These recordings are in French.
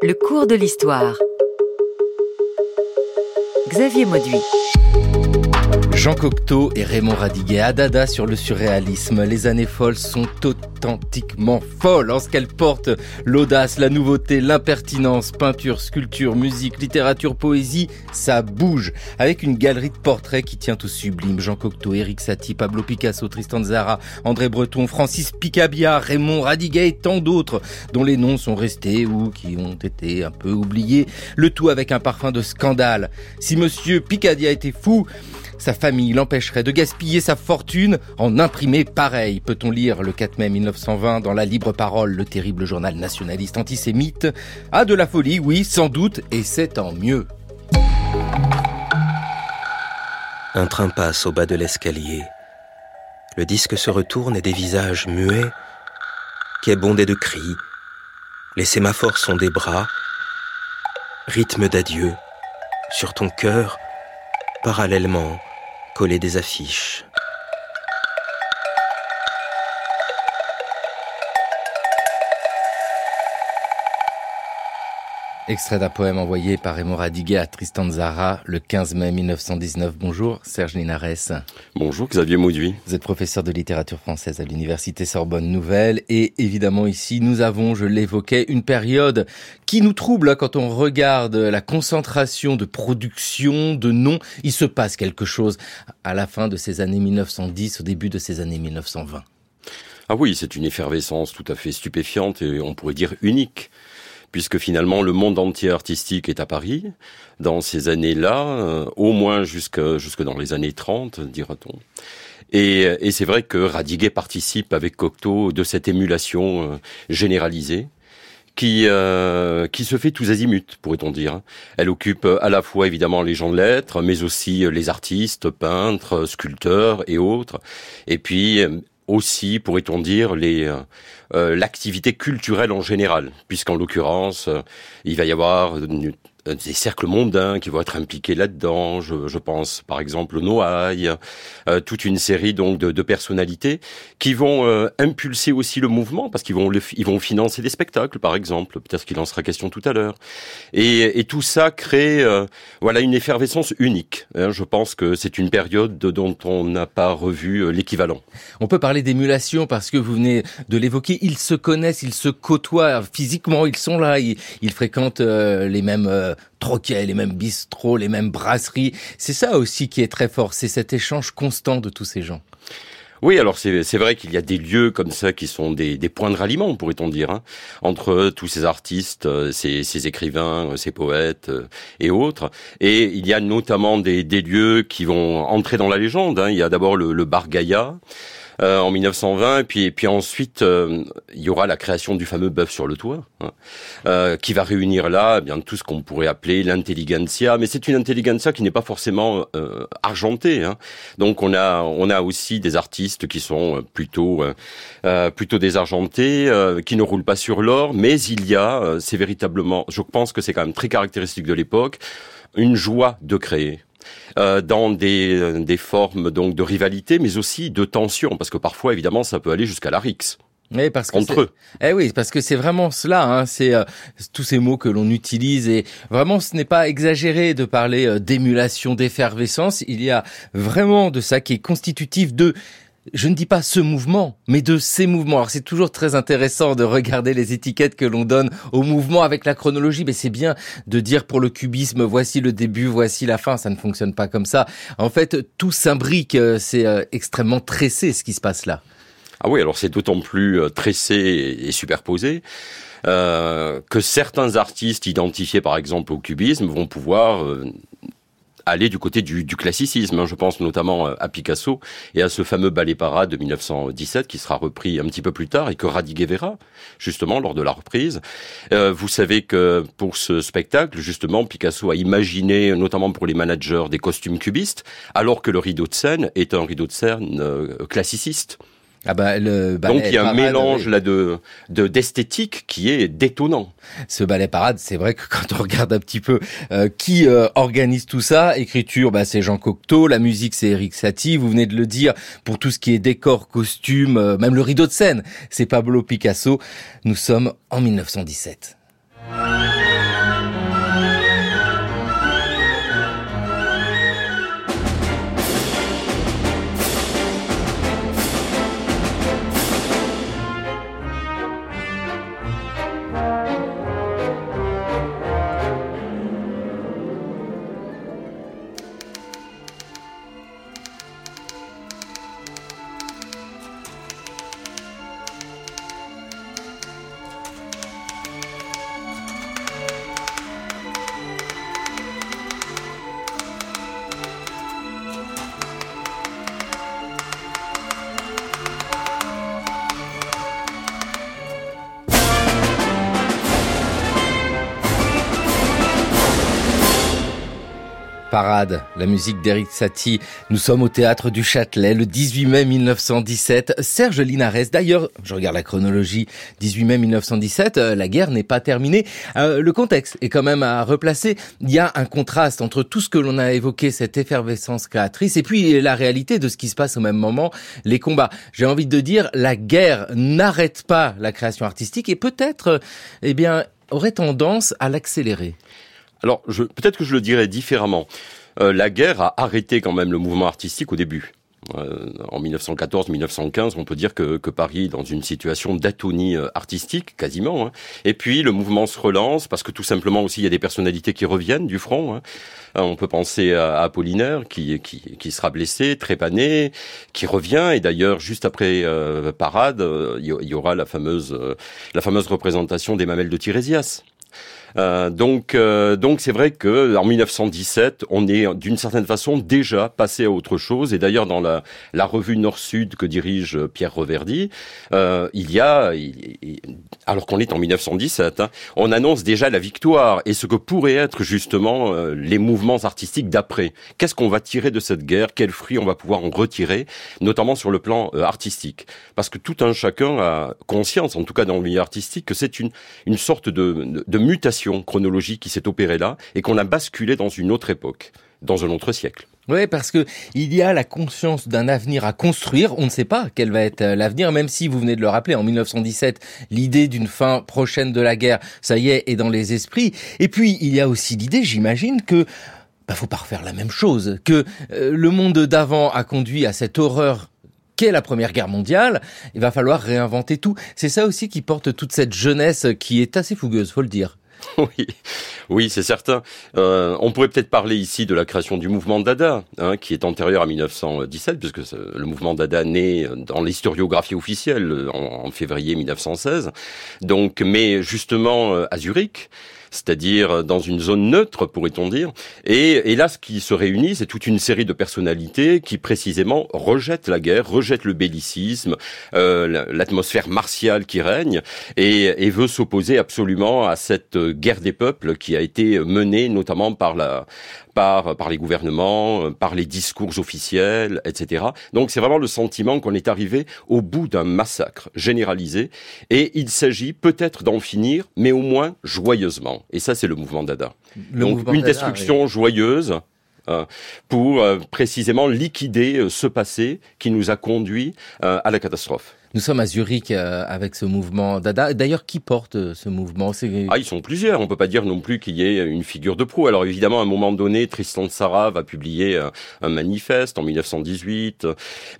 Le cours de l'histoire. Xavier Mauduit. Jean Cocteau et Raymond Radiguet, Adada sur le surréalisme. Les années folles sont authentiquement folles en ce qu'elles portent l'audace, la nouveauté, l'impertinence, peinture, sculpture, musique, littérature, poésie, ça bouge. Avec une galerie de portraits qui tient au sublime. Jean Cocteau, Éric Satie, Pablo Picasso, Tristan Zara, André Breton, Francis Picabia, Raymond Radiguet et tant d'autres dont les noms sont restés ou qui ont été un peu oubliés. Le tout avec un parfum de scandale. Si monsieur Picadia était fou, sa famille l'empêcherait de gaspiller sa fortune en imprimer pareil. Peut-on lire le 4 mai 1920 dans la Libre Parole, le terrible journal nationaliste antisémite Ah, de la folie, oui, sans doute, et c'est tant mieux. Un train passe au bas de l'escalier. Le disque se retourne et des visages muets, qui est bondé de cris. Les sémaphores sont des bras, rythme d'adieu. Sur ton cœur, parallèlement, coller des affiches. Extrait d'un poème envoyé par Raymond Radiguet à Tristan Zara le 15 mai 1919. Bonjour Serge Linares. Bonjour Xavier Mauduit. Vous êtes professeur de littérature française à l'université Sorbonne Nouvelle et évidemment ici nous avons, je l'évoquais, une période qui nous trouble quand on regarde la concentration de production, de noms. Il se passe quelque chose à la fin de ces années 1910, au début de ces années 1920. Ah oui, c'est une effervescence tout à fait stupéfiante et on pourrait dire unique puisque finalement le monde entier artistique est à Paris dans ces années-là, euh, au moins jusque, dans les années 30, dira-t-on. Et, et c'est vrai que Radiguet participe avec Cocteau de cette émulation euh, généralisée qui euh, qui se fait tous azimuts, pourrait-on dire. Elle occupe à la fois évidemment les gens de lettres, mais aussi les artistes, peintres, sculpteurs et autres. Et puis aussi, pourrait-on dire, euh, euh, l'activité culturelle en général, puisqu'en l'occurrence, euh, il va y avoir des cercles mondains qui vont être impliqués là-dedans. Je, je, pense par exemple Noailles, euh, toute une série donc de, de personnalités qui vont euh, impulser aussi le mouvement parce qu'ils vont le, ils vont financer des spectacles par exemple. Peut-être qu'il en sera question tout à l'heure. Et, et, tout ça crée euh, voilà une effervescence unique. Hein. Je pense que c'est une période dont on n'a pas revu euh, l'équivalent. On peut parler d'émulation parce que vous venez de l'évoquer. Ils se connaissent, ils se côtoient physiquement, ils sont là, ils, ils fréquentent les mêmes troquets, les mêmes bistrots, les mêmes brasseries. C'est ça aussi qui est très fort, c'est cet échange constant de tous ces gens. Oui, alors c'est vrai qu'il y a des lieux comme ça qui sont des, des points de ralliement, pourrait-on dire, hein, entre tous ces artistes, euh, ces, écrivains, euh, ces poètes euh, et autres. Et il y a notamment des, des lieux qui vont entrer dans la légende. Hein. Il y a d'abord le, le bar Gaïa, euh, en 1920. Et puis, et puis ensuite, euh, il y aura la création du fameux bœuf sur le toit, hein, euh, qui va réunir là eh bien tout ce qu'on pourrait appeler l'intelligentsia. Mais c'est une intelligentsia qui n'est pas forcément euh, argentée. Hein. Donc on a, on a aussi des artistes qui sont plutôt, euh, plutôt désargentés, qui ne roulent pas sur l'or. Mais il y a, c'est véritablement, je pense que c'est quand même très caractéristique de l'époque, une joie de créer euh, dans des, des formes donc de rivalité, mais aussi de tension, parce que parfois, évidemment, ça peut aller jusqu'à la rixe. Oui, parce que entre eux. Eh oui, parce que c'est vraiment cela. Hein, c'est euh, tous ces mots que l'on utilise et vraiment, ce n'est pas exagéré de parler euh, d'émulation, d'effervescence. Il y a vraiment de ça qui est constitutif de je ne dis pas ce mouvement, mais de ces mouvements. Alors c'est toujours très intéressant de regarder les étiquettes que l'on donne au mouvement avec la chronologie, mais c'est bien de dire pour le cubisme, voici le début, voici la fin. Ça ne fonctionne pas comme ça. En fait, tout s'imbrique. Euh, c'est extrêmement tressé ce qui se passe là. Ah oui, alors c'est d'autant plus euh, tressé et superposé. Euh, que certains artistes identifiés par exemple au cubisme vont pouvoir euh, aller du côté du, du classicisme. Hein. Je pense notamment euh, à Picasso et à ce fameux ballet parade de 1917 qui sera repris un petit peu plus tard et que Radiguet verra justement lors de la reprise. Euh, vous savez que pour ce spectacle, justement, Picasso a imaginé, notamment pour les managers, des costumes cubistes, alors que le rideau de scène est un rideau de scène euh, classiciste. Ah bah, le Donc il y a un mélange oui. là de d'esthétique qui est détonnant. Ce ballet parade, c'est vrai que quand on regarde un petit peu euh, qui euh, organise tout ça, écriture, bah, c'est Jean Cocteau, la musique c'est Eric Satie, vous venez de le dire, pour tout ce qui est décor, costume, euh, même le rideau de scène, c'est Pablo Picasso. Nous sommes en 1917. Parade, la musique d'Eric Satie. Nous sommes au théâtre du Châtelet le 18 mai 1917. Serge Linares, d'ailleurs, je regarde la chronologie, 18 mai 1917, euh, la guerre n'est pas terminée. Euh, le contexte est quand même à replacer. Il y a un contraste entre tout ce que l'on a évoqué, cette effervescence créatrice, et puis la réalité de ce qui se passe au même moment, les combats. J'ai envie de dire, la guerre n'arrête pas la création artistique et peut-être, eh bien, aurait tendance à l'accélérer. Alors, peut-être que je le dirais différemment. Euh, la guerre a arrêté quand même le mouvement artistique au début. Euh, en 1914-1915, on peut dire que, Paris est dans une situation d'atonie euh, artistique, quasiment. Hein. Et puis le mouvement se relance parce que tout simplement aussi il y a des personnalités qui reviennent du front. Hein. On peut penser à Apollinaire qui, sera blessé, trépané, qui revient. Et d'ailleurs, juste après Parade, il y aura la fameuse, la fameuse représentation des mamelles de Tirésias. Euh, donc, euh, donc c'est vrai que en 1917, on est d'une certaine façon déjà passé à autre chose. Et d'ailleurs, dans la, la revue Nord-Sud que dirige Pierre Reverdy, euh, il y a, alors qu'on est en 1917, hein, on annonce déjà la victoire et ce que pourraient être justement euh, les mouvements artistiques d'après. Qu'est-ce qu'on va tirer de cette guerre? Quels fruits on va pouvoir en retirer, notamment sur le plan artistique? Parce que tout un chacun a conscience, en tout cas dans le milieu artistique, que c'est une, une sorte de, de mutation chronologique qui s'est opérée là et qu'on a basculé dans une autre époque, dans un autre siècle. Oui, parce que il y a la conscience d'un avenir à construire. On ne sait pas quel va être euh, l'avenir, même si vous venez de le rappeler, en 1917, l'idée d'une fin prochaine de la guerre, ça y est, est dans les esprits. Et puis, il y a aussi l'idée, j'imagine, que bah, faut pas refaire la même chose, que euh, le monde d'avant a conduit à cette horreur qu'est la Première Guerre mondiale, il va falloir réinventer tout. C'est ça aussi qui porte toute cette jeunesse qui est assez fougueuse, faut le dire. Oui, oui, c'est certain. Euh, on pourrait peut-être parler ici de la création du mouvement Dada, hein, qui est antérieur à 1917, puisque le mouvement Dada naît dans l'historiographie officielle en, en, février 1916. Donc, mais justement euh, à Zurich, c'est-à-dire dans une zone neutre, pourrait-on dire. Et, et, là, ce qui se réunit, c'est toute une série de personnalités qui précisément rejettent la guerre, rejettent le bellicisme, euh, l'atmosphère martiale qui règne, et, et veut s'opposer absolument à cette guerre des peuples qui a été menée notamment par la par, par les gouvernements, par les discours officiels, etc. Donc c'est vraiment le sentiment qu'on est arrivé au bout d'un massacre généralisé, et il s'agit peut-être d'en finir, mais au moins joyeusement. Et ça, c'est le mouvement Dada. Donc une destruction joyeuse euh, pour euh, précisément liquider euh, ce passé qui nous a conduit à la catastrophe. Nous sommes à Zurich euh, avec ce mouvement Dada. D'ailleurs, qui porte euh, ce mouvement? Ah, ils sont plusieurs. On peut pas dire non plus qu'il y ait une figure de proue. Alors évidemment, à un moment donné, Tristan Sarah va publier euh, un manifeste en 1918.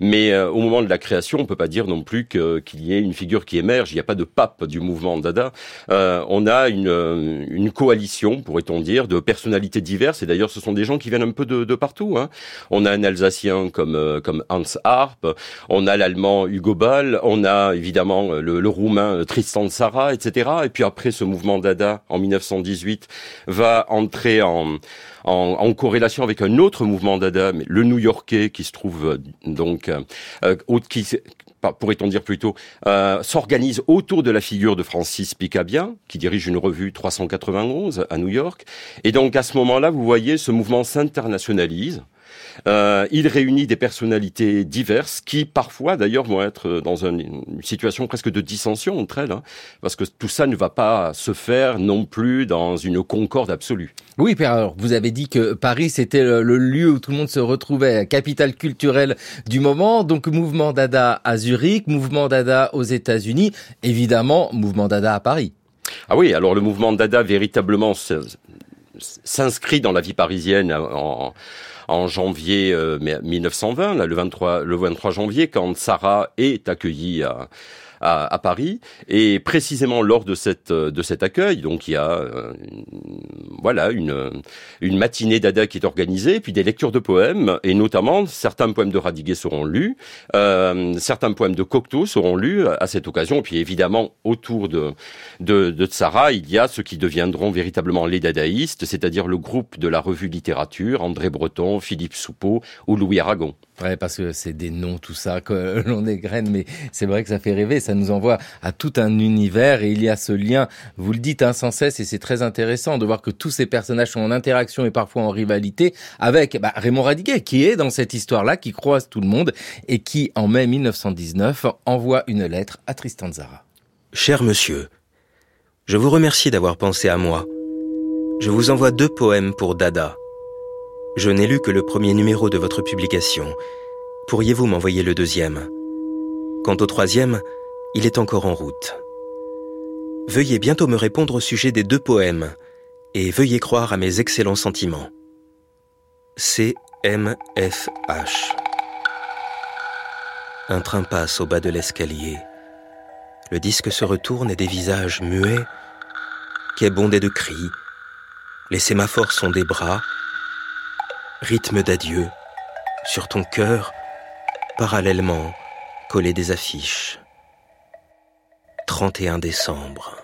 Mais au moment de la création, on peut pas dire non plus qu'il y ait une figure qui émerge. Il n'y a pas de pape du mouvement Dada. on a une, une coalition, pourrait-on dire, de personnalités diverses. Et d'ailleurs, ce sont des gens qui viennent un peu de, de partout. Hein. On a un Alsacien comme, comme Hans Harp. On a l'Allemand Hugo Ball on a évidemment euh, le, roumain euh, Tristan de etc. Et puis après, ce mouvement Dada en 1918 va entrer en, en, corrélation avec un autre mouvement Dada, le New-Yorkais, qui se trouve euh, donc euh, qui pourrait-on dire plutôt, s'organise autour de la figure de Francis Picabia, qui dirige une revue 391 à New York. Et donc à ce moment-là, vous voyez, ce mouvement s'internationalise. Euh, il réunit des personnalités diverses qui parfois d'ailleurs vont être dans une, situation presque de dissension entre elles, hein, parce que tout ça ne va pas se faire non plus dans une concorde absolue. Oui, alors vous avez dit que Paris c'était le, lieu où tout le monde se retrouvait, capitale culturelle du moment, donc mouvement Dada à Zurich, mouvement Dada aux États-Unis, évidemment mouvement Dada à Paris. Ah oui, alors le mouvement Dada véritablement s'inscrit dans la vie parisienne en, en janvier 1920, euh, là, le 23, le 23 janvier, quand Sarah est accueillie à, à, Paris. Et précisément lors de cette de cet accueil, donc il y a euh, voilà une une matinée d'Ada qui est organisée, puis des lectures de poèmes et notamment certains poèmes de Radiguet seront lus, euh, certains poèmes de Cocteau seront lus à cette occasion. Et puis évidemment autour de de, de Tsara, il y a ceux qui deviendront véritablement les dadaïstes, c'est-à-dire le groupe de la revue littérature, André Breton, Philippe Soupeau ou Louis Aragon. Ouais, parce que c'est des noms, tout ça, que l'on égrène, mais c'est vrai que ça fait rêver, ça nous envoie à tout un univers et il y a ce lien, vous le dites hein, sans cesse et c'est très intéressant de voir que tous ces personnages sont en interaction et parfois en rivalité avec bah, Raymond Radiguet qui est dans cette histoire-là, qui croise tout le monde et qui, en mai 1919, envoie une lettre à Tristan Zara. Cher monsieur, je vous remercie d'avoir pensé à moi. Je vous envoie deux poèmes pour Dada. Je n'ai lu que le premier numéro de votre publication. Pourriez-vous m'envoyer le deuxième? Quant au troisième, il est encore en route. Veuillez bientôt me répondre au sujet des deux poèmes et veuillez croire à mes excellents sentiments. CMFH. Un train passe au bas de l'escalier. Le disque se retourne et des visages muets, qui bondé de cris. Les sémaphores sont des bras, rythme d'adieu, sur ton cœur, parallèlement, collé des affiches. 31 décembre.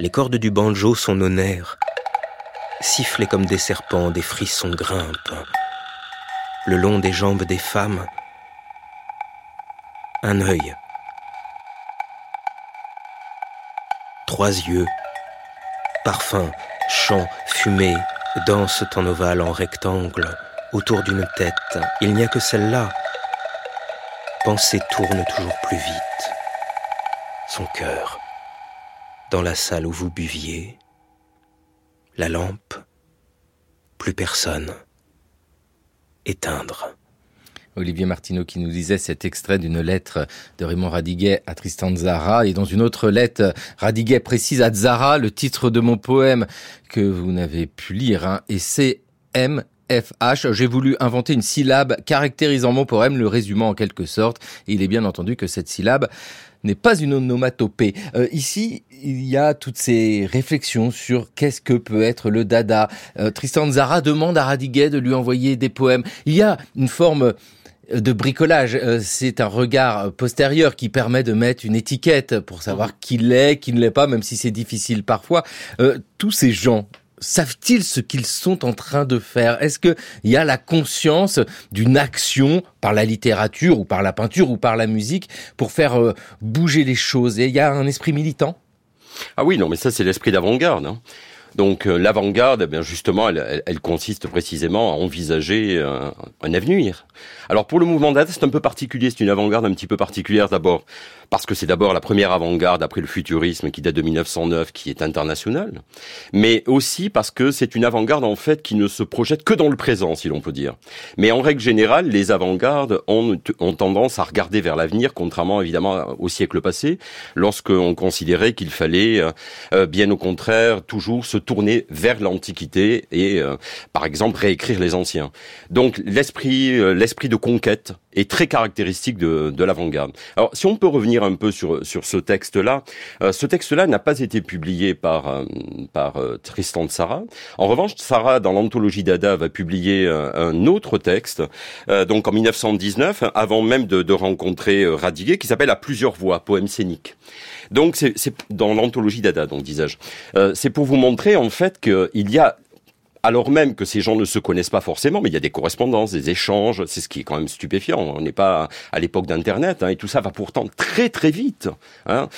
Les cordes du banjo sont nos nerfs, comme des serpents, des frissons grimpent. Le long des jambes des femmes, un œil, trois yeux, parfum, chant, fumée, dansent en ovale, en rectangle, autour d'une tête. Il n'y a que celle-là. Pensée tourne toujours plus vite. Son cœur, dans la salle où vous buviez, la lampe, plus personne, éteindre. Olivier Martineau qui nous disait cet extrait d'une lettre de Raymond Radiguet à Tristan Zara et dans une autre lettre, Radiguet précise à Zara le titre de mon poème que vous n'avez pu lire hein, et c'est M. J'ai voulu inventer une syllabe caractérisant mon poème, le résumant en quelque sorte. Il est bien entendu que cette syllabe n'est pas une onomatopée. Euh, ici, il y a toutes ces réflexions sur qu'est-ce que peut être le dada. Euh, Tristan Zara demande à Radiguet de lui envoyer des poèmes. Il y a une forme de bricolage. Euh, c'est un regard postérieur qui permet de mettre une étiquette pour savoir mhm. qui l'est, qui ne l'est pas, même si c'est difficile parfois. Euh, tous ces gens savent-ils ce qu'ils sont en train de faire? Est-ce qu'il y a la conscience d'une action par la littérature ou par la peinture ou par la musique pour faire euh, bouger les choses? Et il y a un esprit militant? Ah oui, non, mais ça c'est l'esprit d'avant-garde. Hein. Donc euh, l'avant-garde, eh bien justement, elle, consiste précisément à envisager un, un avenir. Alors pour le mouvement Dada, c'est un peu particulier, c'est une avant-garde un petit peu particulière d'abord, parce que c'est d'abord la première avant-garde après le futurisme qui date de 1909, qui est internationale, mais aussi parce que c'est une avant-garde en fait qui ne se projette que dans le présent, si l'on peut dire. Mais en règle générale, les avant-gardes ont, tendance à regarder vers l'avenir, contrairement évidemment au siècle passé, lorsqu'on considérait qu'il fallait, euh, bien au contraire, toujours se tourner vers l'Antiquité et, euh, par exemple, réécrire les anciens. Donc l'esprit, euh, l'esprit de conquête est très caractéristique de, de l'avant-garde. Alors, si on peut revenir un peu sur sur ce texte-là, euh, ce texte-là n'a pas été publié par euh, par euh, Tristan de Sarah. En revanche, Sarah, dans l'anthologie Dada, va publier un autre texte, donc en 1919, avant même de, de rencontrer Radiguet, qui s'appelle À plusieurs voix, poème scénique. Donc c'est dans l'anthologie Dada, donc disais-je. c'est pour vous montrer en fait qu'il y a alors même que ces gens ne se connaissent pas forcément, mais il y a des correspondances, des échanges, c'est ce qui est quand même stupéfiant. On n'est pas à l'époque d'Internet, hein, et tout ça va pourtant très très vite. Hein.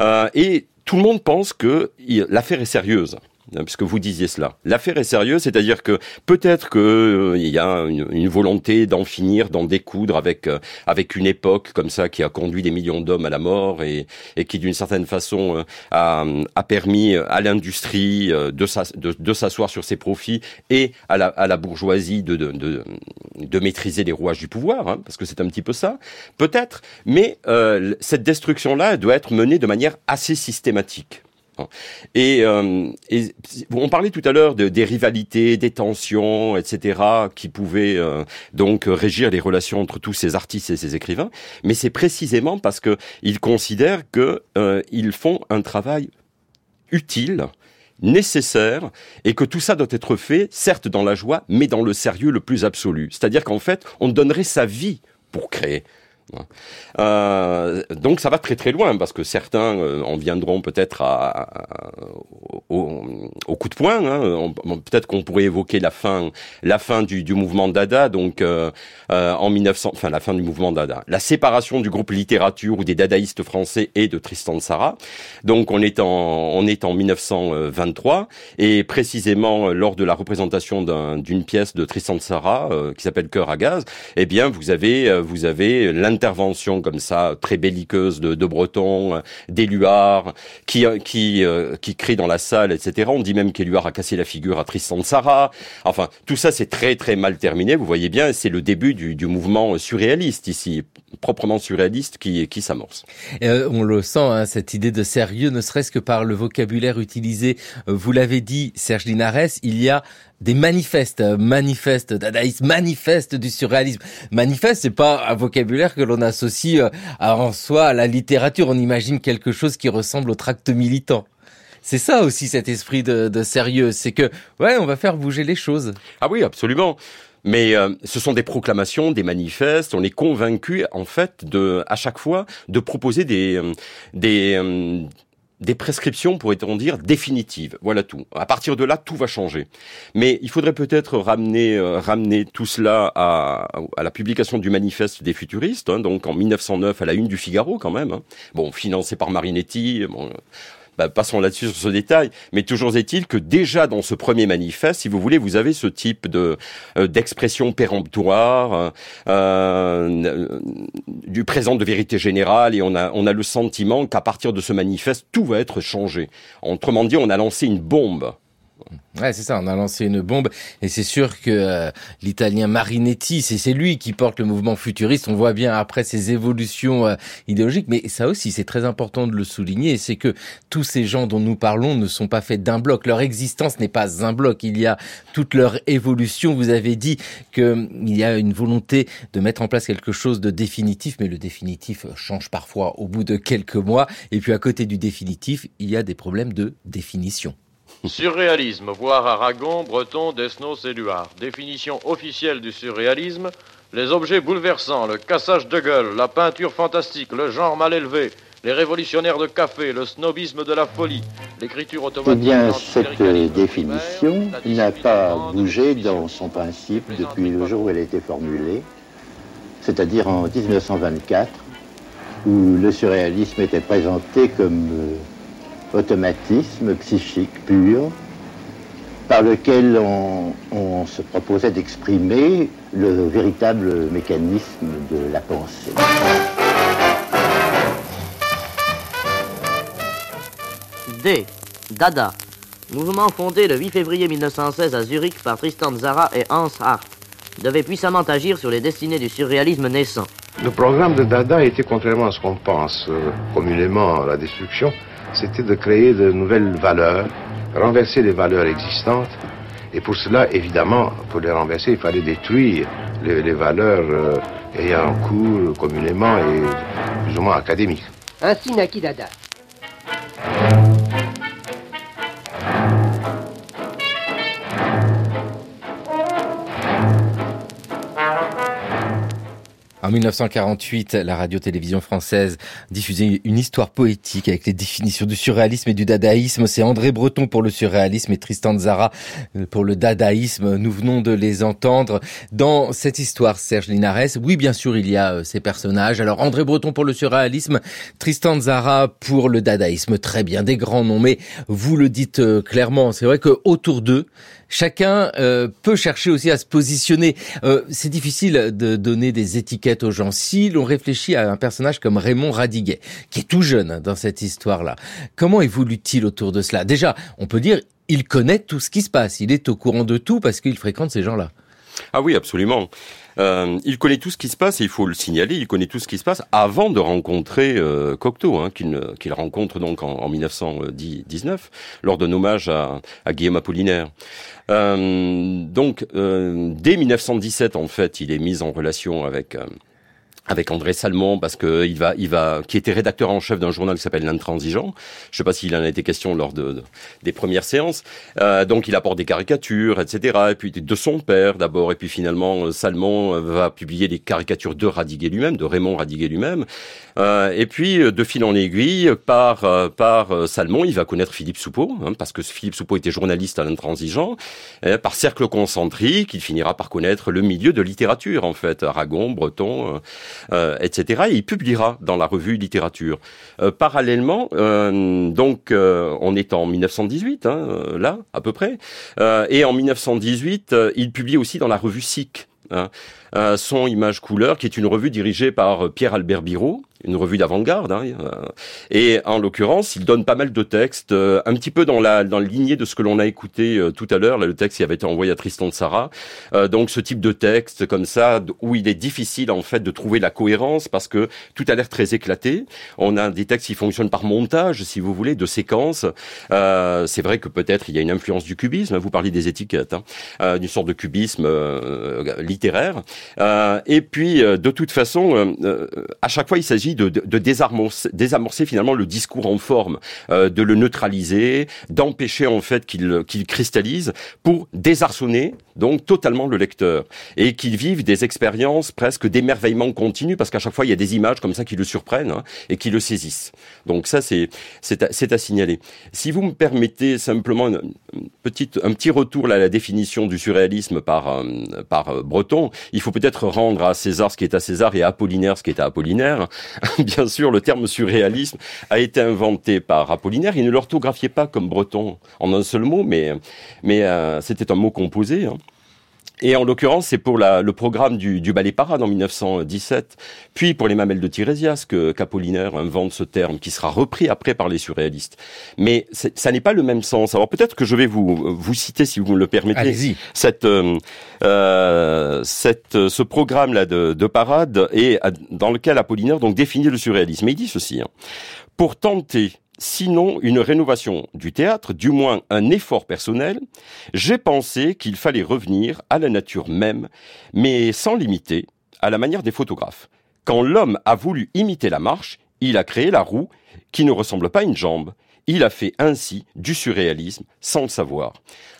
Euh, et tout le monde pense que l'affaire est sérieuse. Hein, puisque vous disiez cela. L'affaire est sérieuse, c'est-à-dire que peut-être qu'il euh, y a une, volonté d'en finir, d'en découdre avec euh, avec une époque comme ça qui a conduit des millions d'hommes à la mort et, qui d'une certaine façon euh, a, permis à l'industrie de, s'asseoir sur ses profits et à la, bourgeoisie de maîtriser les rouages du pouvoir, hein, parce que c'est un petit peu ça, peut-être, mais cette destruction-là doit être menée de manière assez systématique. Et, euh, on parlait tout à l'heure de, des rivalités, des tensions, etc., qui pouvaient euh, donc régir les relations entre tous ces artistes et ces écrivains. Mais c'est précisément parce que ils considèrent que euh, ils font un travail utile nécessaire et que tout ça doit être fait, certes dans la joie, mais dans le sérieux le plus absolu. C'est-à-dire qu'en fait, on donnerait sa vie pour créer. Euh, donc ça va très très loin parce que certains euh, en viendront peut-être à, au, coup de poing. Hein. Peut-être qu'on pourrait évoquer la fin, la fin du, mouvement Dada, donc euh, en 1900, enfin la fin du mouvement Dada, la séparation du groupe littérature ou des dadaïstes français et de Tristan de Sarah. Donc on est en on est en 1923 et précisément lors de la représentation d'une pièce de Tristan de Sarah qui s'appelle Cœur à gaz, eh bien vous avez vous avez l'intervention comme ça très belliqueuse de, Breton, d'Éluard qui qui qui crie dans la salle etc. On dit même qu'Éluard a cassé la figure à Tristan de Sarah. Enfin, tout ça, c'est très très mal terminé. Vous voyez bien, c'est le début du, mouvement surréaliste ici, proprement surréaliste, qui, qui s'amorce. Euh, on le sent, hein, cette idée de sérieux, ne serait-ce que par le vocabulaire utilisé. Euh, vous l'avez dit, Serge Linares, il y a des manifestes, euh, manifestes dadaïsme, manifestes du surréalisme. Manifeste, c'est pas un vocabulaire que l'on associe en soi à la littérature. On imagine quelque chose qui ressemble au tract militant c'est ça aussi cet esprit de, sérieux, c'est que ouais, on va faire bouger les choses. Ah oui, absolument. Mais euh, ce sont des proclamations, des manifestes. On est convaincu, en fait, de à chaque fois de proposer des euh, des euh, des prescriptions, pourrait-on dire, définitives. Voilà tout. À partir de là, tout va changer. Mais il faudrait peut-être ramener, ramener tout cela à, à, la publication du manifeste des futuristes, hein, donc en 1909 à la une du Figaro quand même. Hein. Bon, financé par Marinetti. Bon, bah, passons là-dessus sur ce détail, mais toujours est-il que déjà dans ce premier manifeste, si vous voulez, vous avez ce type de euh, d'expression péremptoire euh, euh, du présent de vérité générale, et on a on a le sentiment qu'à partir de ce manifeste, tout va être changé. Autrement dit, on a lancé une bombe Ouais, c'est ça, on a lancé une bombe et c'est sûr que euh, l'italien Marinetti, c'est lui qui porte le mouvement futuriste. On voit bien après ces évolutions euh, idéologiques, mais ça aussi c'est très important de le souligner, c'est que tous ces gens dont nous parlons ne sont pas faits d'un bloc. Leur existence n'est pas un bloc, il y a toute leur évolution. Vous avez dit qu'il y a une volonté de mettre en place quelque chose de définitif, mais le définitif change parfois au bout de quelques mois. Et puis à côté du définitif, il y a des problèmes de définition. Surréalisme, voire Aragon, Breton, Desnos, Éluard. Définition officielle du surréalisme les objets bouleversants, le cassage de gueule, la peinture fantastique, le genre mal élevé, les révolutionnaires de café, le snobisme de la folie, l'écriture automatique. Eh bien, cette définition n'a pas bougé dans son principe depuis le jour où elle a été formulée, c'est-à-dire en 1924, où le surréalisme était présenté comme euh, automatisme psychique pur par lequel on, se proposait d'exprimer le véritable mécanisme de la pensée. D. Dada. Mouvement fondé le 8 février 1916 à Zurich par Tristan Zara et Hans Hart, devait puissamment agir sur les destinées du surréalisme naissant. Le programme de Dada était, contrairement à ce qu'on pense euh, communément, la destruction, c'était de créer de nouvelles valeurs, renverser les valeurs existantes. Et pour cela, évidemment, pour les renverser, il fallait détruire les, valeurs euh, ayant cours communément et plus ou moins académiques. Ainsi naquit Dada. En 1948, la radio-télévision française diffusait une histoire poétique avec les définitions du surréalisme et du dadaïsme. C'est André Breton pour le surréalisme et Tristan Zara euh, pour le dadaïsme. Nous venons de les entendre dans cette histoire, Serge Linares. Oui, bien sûr, il y a euh, ces personnages. Alors, André Breton pour le surréalisme, Tristan Zara pour le dadaïsme. Très bien, des grands noms. Mais vous le dites euh, clairement, c'est vrai que autour d'eux, chacun euh, peut chercher aussi à se positionner. Euh, c'est difficile de donner des étiquettes aux gens. Si l'on réfléchit à un personnage comme Raymond Radiguet, qui est tout jeune dans cette histoire-là, comment évolue-t-il autour de cela? Déjà, on peut dire, il connaît tout ce qui se passe. Il est au courant de tout parce qu'il fréquente ces gens-là. Ah oui, absolument. Euh, il connaît tout ce qui se passe, et il faut le signaler, il connaît tout ce qui se passe avant de rencontrer euh, Cocteau, hein, qu'il rencontre donc en, 1919, lors d'un hommage à, à Guillaume Apollinaire. Euh, donc, euh, dès 1917, en fait, il est mis en relation avec avec André Salmon parce que il va, il va, qui était rédacteur en chef d'un journal qui s'appelle L'Intransigeant. Je sais pas s'il en a été question lors de, des premières séances. Euh, donc il apporte des caricatures, etc. Et puis de son père d'abord, et puis finalement Salmon va publier des caricatures de Radiguet lui-même, de Raymond Radiguet lui-même. Euh, et puis de fil en aiguille, par par Salmon, il va connaître Philippe Soupeau, hein, parce que Philippe Soupeau était journaliste à L'Intransigeant. par cercle concentrique, il finira par connaître le milieu de littérature en fait, Aragon, Breton. Euh, etc. Et il publiera dans la revue littérature. Euh, parallèlement, euh, donc on est en 1918, hein, là à peu près, et en 1918, il publie aussi dans la revue SIC. Hein, son image couleur, qui est une revue dirigée par Pierre-Albert Biraud, une revue d'avant-garde. Hein, euh, et en l'occurrence, il donne pas mal de textes, euh, un petit peu dans la dans la lignée de ce que l'on a écouté euh, tout à l'heure, le texte qui avait été envoyé à Tristan de Sarah. donc ce type de texte comme ça, où il est difficile en fait de trouver la cohérence parce que tout a l'air très éclaté. On a des textes qui fonctionnent par montage, si vous voulez, de séquences. C'est vrai que peut-être il y a une influence du cubisme. Vous parlez des étiquettes, hein, d'une sorte de cubisme littéraire. Et puis de toute façon, à chaque fois, il s'agit de, de, désamorcer, désamorcer, finalement le discours en forme, euh, de le neutraliser, d'empêcher en fait qu'il qu'il cristallise pour désarçonner donc totalement le lecteur et qu'il vive des expériences presque d'émerveillement continu parce qu'à chaque fois il y a des images comme ça qui le surprennent hein, et qui le saisissent. Donc ça c'est à, à, signaler. Si vous me permettez simplement une, petite un petit retour à la définition du surréalisme par euh, par euh, Breton, il faut peut-être rendre à César ce qui est à César et à Apollinaire ce qui est à Apollinaire. Bien sûr, le terme surréalisme a été inventé par Apollinaire. Il ne l'orthographiait pas comme breton en un seul mot, mais, mais euh, c'était un mot composé. Hein. Et en l'occurrence, c'est pour la, le programme du, du, ballet parade en 1917, puis pour les mamelles de Tirésias que qu'Apollinaire invente ce terme, qui sera repris après par les surréalistes. Mais ça n'est pas le même sens. Alors peut-être que je vais vous vous citer, si vous me le permettez, cette, euh, euh, cette ce programme là de, de parade et dans lequel Apollinaire donc définit le surréalisme. Et il dit ceci hein. pour tenter sinon une rénovation du théâtre, du moins un effort personnel, j'ai pensé qu'il fallait revenir à la nature même, mais sans limiter, à la manière des photographes. Quand l'homme a voulu imiter la marche, il a créé la roue qui ne ressemble pas à une jambe. Il a fait ainsi du surréalisme sans le savoir.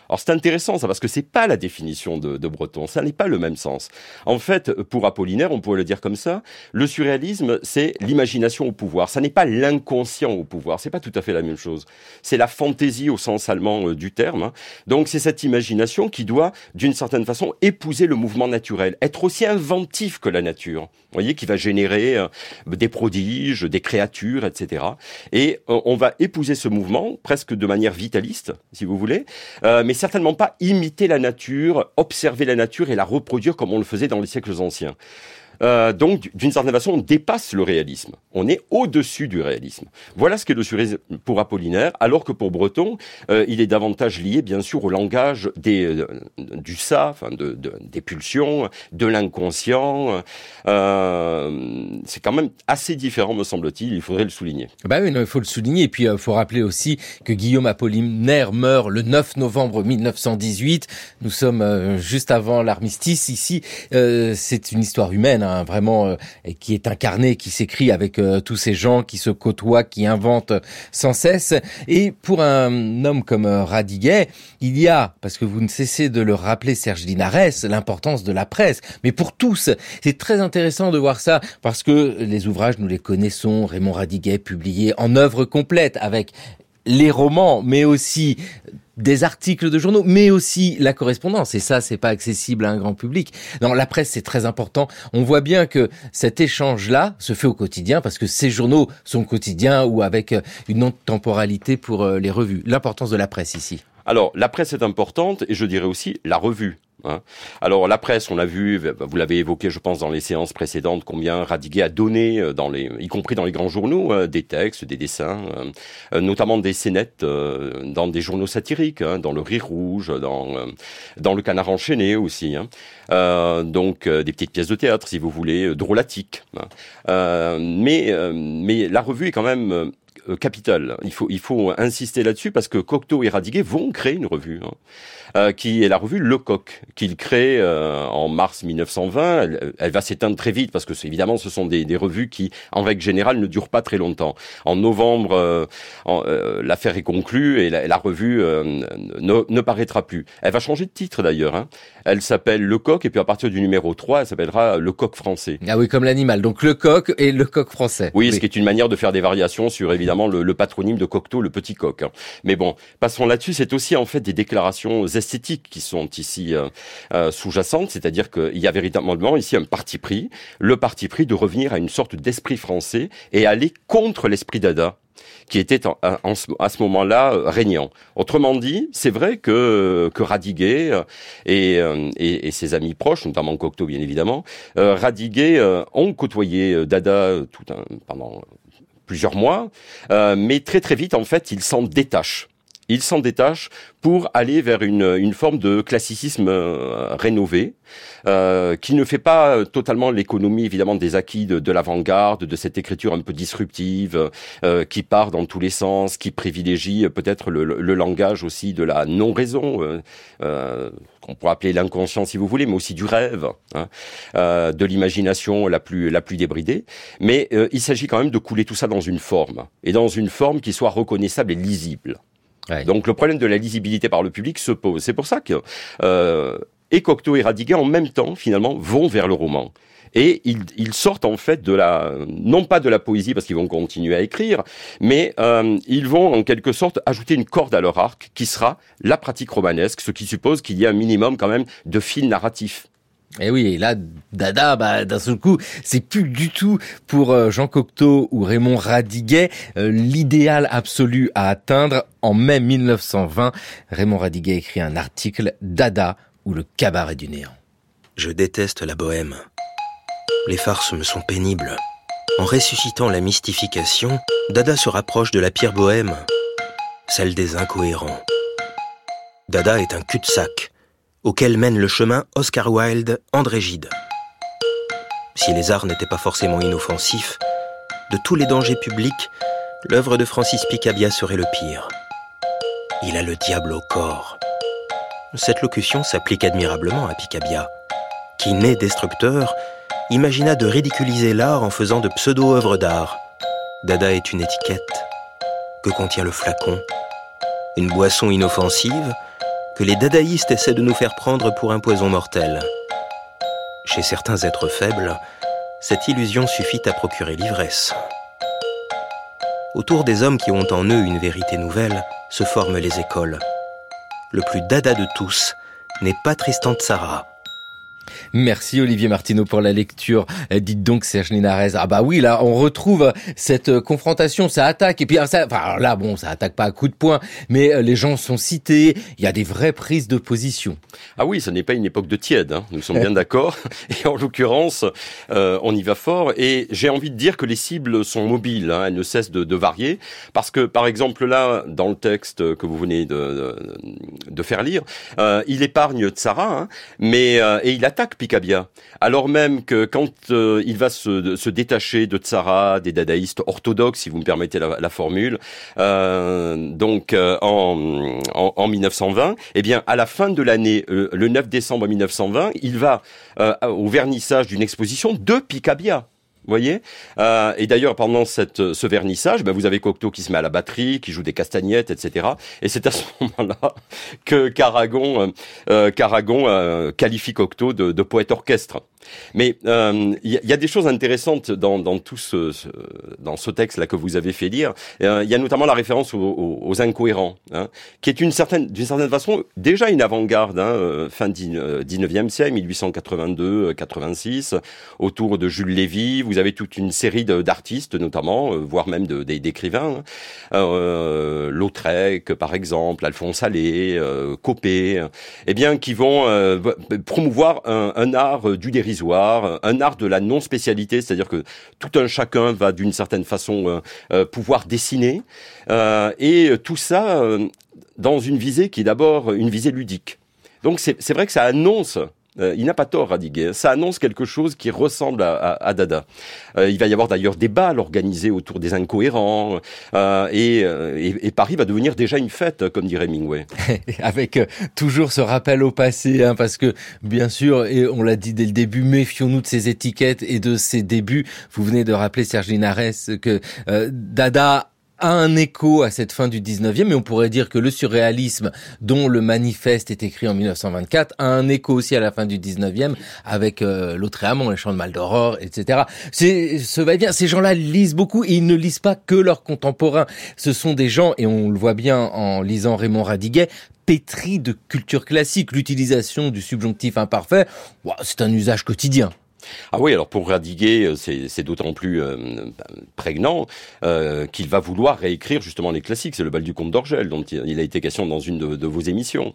Alors c'est intéressant ça parce que c'est pas la définition de, Breton, ça n'est pas le même sens. En fait, pour Apollinaire, on pourrait le dire comme ça, le surréalisme c'est l'imagination au pouvoir, ça n'est pas l'inconscient au pouvoir, c'est pas tout à fait la même chose. C'est la fantaisie au sens allemand euh, du terme. Hein. Donc c'est cette imagination qui doit d'une certaine façon épouser le mouvement naturel, être aussi inventif que la nature. Vous voyez qui va générer euh, des prodiges, des créatures, etc. Et euh, on va épouser ce mouvement presque de manière vitaliste, si vous voulez, mais certainement pas imiter la nature, observer la nature et la reproduire comme on le faisait dans les siècles anciens. Euh, donc, d'une certaine façon, on dépasse le réalisme. On est au-dessus du réalisme. Voilà ce qu'est le surréalisme pour Apollinaire, alors que pour Breton, euh, il est davantage lié, bien sûr, au langage euh, du ça, des pulsions, de l'inconscient. C'est quand même assez différent, me semble-t-il. Il faudrait le souligner. Bah oui, il faut le souligner. Et puis, il faut rappeler aussi que Guillaume Apollinaire meurt le 9 novembre 1918. Nous sommes juste avant l'armistice. Ici, c'est une histoire humaine. Hein vraiment, euh, qui est incarné, qui s'écrit avec euh, tous ces gens qui se côtoient, qui inventent sans cesse. Et pour un homme comme euh, Radiguet, il y a, parce que vous ne cessez de le rappeler, Serge Linares, l'importance de la presse. Mais pour tous, c'est très intéressant de voir ça, parce que les ouvrages, nous les connaissons, Raymond Radiguet publié en œuvre complète avec les romans, mais aussi des articles de journaux, mais aussi la correspondance. Et ça, c'est pas accessible à un grand public. Dans la presse, c'est très important. On voit bien que cet échange-là se fait au quotidien parce que ces journaux sont quotidiens ou avec euh, une autre temporalité pour euh, les revues. L'importance de la presse ici. Alors, la presse est importante et je dirais aussi la revue. Hein. Alors la presse, on l'a vu, vous l'avez évoqué, je pense, dans les séances précédentes, combien Radiguet a donné, euh, dans les, y compris dans les grands journaux, euh, des textes, des dessins, euh, notamment des scénettes dans des journaux satiriques, hein, dans le Rire Rouge, dans dans le Canard enchaîné aussi. Hein. donc des petites pièces de théâtre, si vous voulez, drôlatiques. mais mais la revue est quand même capital. Il faut, il faut insister là-dessus parce que Cocteau et Radiguet vont créer une revue. Hein. Euh, qui est la revue Le Coq, qu'il crée euh, en mars 1920. Elle, va s'éteindre très vite parce que évidemment ce sont des, des, revues qui, en règle générale, ne durent pas très longtemps. En novembre, euh, l'affaire est conclue et la, la revue ne, ne, paraîtra plus. Elle va changer de titre d'ailleurs. Hein. Elle s'appelle Le Coq et puis à partir du numéro 3, elle s'appellera Le Coq français. Ah oui, comme l'animal. Donc Le Coq et Le Coq français. Oui, ce qui est une manière de faire des variations sur évidemment le, le patronyme de Cocteau, le petit coq. Mais bon, passons là-dessus. C'est aussi en fait des déclarations esthétiques qui sont ici euh, euh, sous-jacentes, c'est-à-dire qu'il y a véritablement ici un parti pris, le parti pris de revenir à une sorte d'esprit français et aller contre l'esprit dada qui était à ce moment-là euh, régnant. Autrement dit, c'est vrai que, que Radiguet et, et, ses amis proches, notamment Cocteau bien évidemment, Radiguet ont côtoyé Dada pendant plusieurs mois, mais très très vite en fait, ils s'en détachent il s'en détache pour aller vers une, une forme de classicisme euh, rénové, euh, qui ne fait pas totalement l'économie évidemment des acquis de, de l'avant-garde, de cette écriture un peu disruptive, euh, qui part dans tous les sens, qui privilégie peut-être le, le, langage aussi de la non-raison, euh, euh, qu'on pourrait appeler l'inconscient si vous voulez, mais aussi du rêve, hein, de l'imagination la plus, la plus débridée. Mais il s'agit quand même de couler tout ça dans une forme, et dans une forme qui soit reconnaissable et lisible. Donc le problème de la lisibilité par le public se pose. C'est pour ça que euh, et Cocteau et Radiguet en même temps finalement vont vers le roman. Et ils, ils, sortent en fait de la, non pas de la poésie parce qu'ils vont continuer à écrire, mais euh, ils vont en quelque sorte ajouter une corde à leur arc qui sera la pratique romanesque, ce qui suppose qu'il y a un minimum quand même de fil narratif. Et oui, et là, Dada, bah, d'un seul coup, c'est plus du tout pour euh, Jean Cocteau ou Raymond Radiguet euh, l'idéal absolu à atteindre. En mai 1920, Raymond Radiguet écrit un article Dada ou le cabaret du néant. Je déteste la bohème. Les farces me sont pénibles. En ressuscitant la mystification, Dada se rapproche de la pire bohème, celle des incohérents. Dada est un cul-de-sac auquel mène le chemin Oscar Wilde, André Gide. Si les arts n'étaient pas forcément inoffensifs, de tous les dangers publics, l'œuvre de Francis Picabia serait le pire. Il a le diable au corps. Cette locution s'applique admirablement à Picabia, qui, né destructeur, imagina de ridiculiser l'art en faisant de pseudo-œuvres d'art. Dada est une étiquette. Que contient le flacon Une boisson inoffensive que les dadaïstes essaient de nous faire prendre pour un poison mortel. Chez certains êtres faibles, cette illusion suffit à procurer l'ivresse. Autour des hommes qui ont en eux une vérité nouvelle se forment les écoles. Le plus dada de tous n'est pas Tristan Tzara, Merci Olivier Martineau pour la lecture. Euh, dites donc Serge Linares. Ah bah oui, là on retrouve cette euh, confrontation, ça attaque. Et puis ah, ça, enfin là bon, ça attaque pas à coup de poing, mais euh, les gens sont cités. Il y a des vraies prises de position. Ah oui, ce n'est pas une époque de tiède. Hein. Nous sommes bien d'accord. Et en l'occurrence, on y va fort. Et j'ai envie de dire que les cibles sont mobiles. Hein. Elles ne cessent de, de, varier parce que par exemple là, dans le texte que vous venez de, de, faire lire, il épargne Tsara, hein, mais et il Picabia, alors même que quand euh, il va se, détacher de Tsara, des dadaïstes orthodoxes, si vous me permettez la, formule, euh, donc euh, en, 1920, eh bien à la fin de l'année, euh, le 9 décembre 1920, il va au vernissage d'une exposition de Picabia voyez euh, Et d'ailleurs, pendant ce vernissage, ben, vous avez Cocteau qui se met à la batterie, qui joue des castagnettes, etc. Et c'est à ce moment-là que Caragon, euh, euh, qualifie Cocteau de, de poète orchestre. Mais il euh, y, y, a des choses intéressantes dans, dans tout ce, dans ce texte là que vous avez fait lire. Il euh, y a notamment la référence aux, aux, aux incohérents, hein, qui est une certaine, d'une certaine façon déjà une avant-garde, hein, euh, fin 19e siècle, 1882-86, autour de Jules Lévy. Vous avez toute une série d'artistes, notamment, voire même d'écrivains, hein, euh, Lautrec, par exemple, Alphonse Allais, Copé, eh bien, qui vont promouvoir un, un art du dérision un art de la non-spécialité, c'est-à-dire que tout un chacun va d'une certaine façon euh, euh, pouvoir dessiner, euh, et tout ça dans une visée qui est d'abord une visée ludique. Donc c'est vrai que ça annonce Euh, il n'a pas tort, Radiguet. Ça annonce quelque chose qui ressemble à, Dada. Euh, il va y avoir d'ailleurs des balles organisés autour des incohérents. Et, et, Paris va devenir déjà une fête, comme dirait Mingway. Avec toujours ce rappel au passé, hein, parce que bien sûr, et on l'a dit dès le début, méfions-nous de ces étiquettes et de ces débuts. Vous venez de rappeler, Serge Linares, que Dada a un écho à cette fin du 19e, mais on pourrait dire que le surréalisme dont le manifeste est écrit en 1924 a un écho aussi à la fin du 19e avec euh, l'autre amant, les chants de Maldoror, etc. C'est ce va bien. Ces gens-là lisent beaucoup et ils ne lisent pas que leurs contemporains. Ce sont des gens, et on le voit bien en lisant Raymond Radiguet, pétris de culture classique. L'utilisation du subjonctif imparfait, c'est un usage quotidien. Ah oui, alors pour Radiguet, euh, c'est d'autant plus euh, prégnant euh, qu'il va vouloir réécrire justement les classiques. C'est le bal du comte d'Orgel dont il a été question dans une de, vos émissions.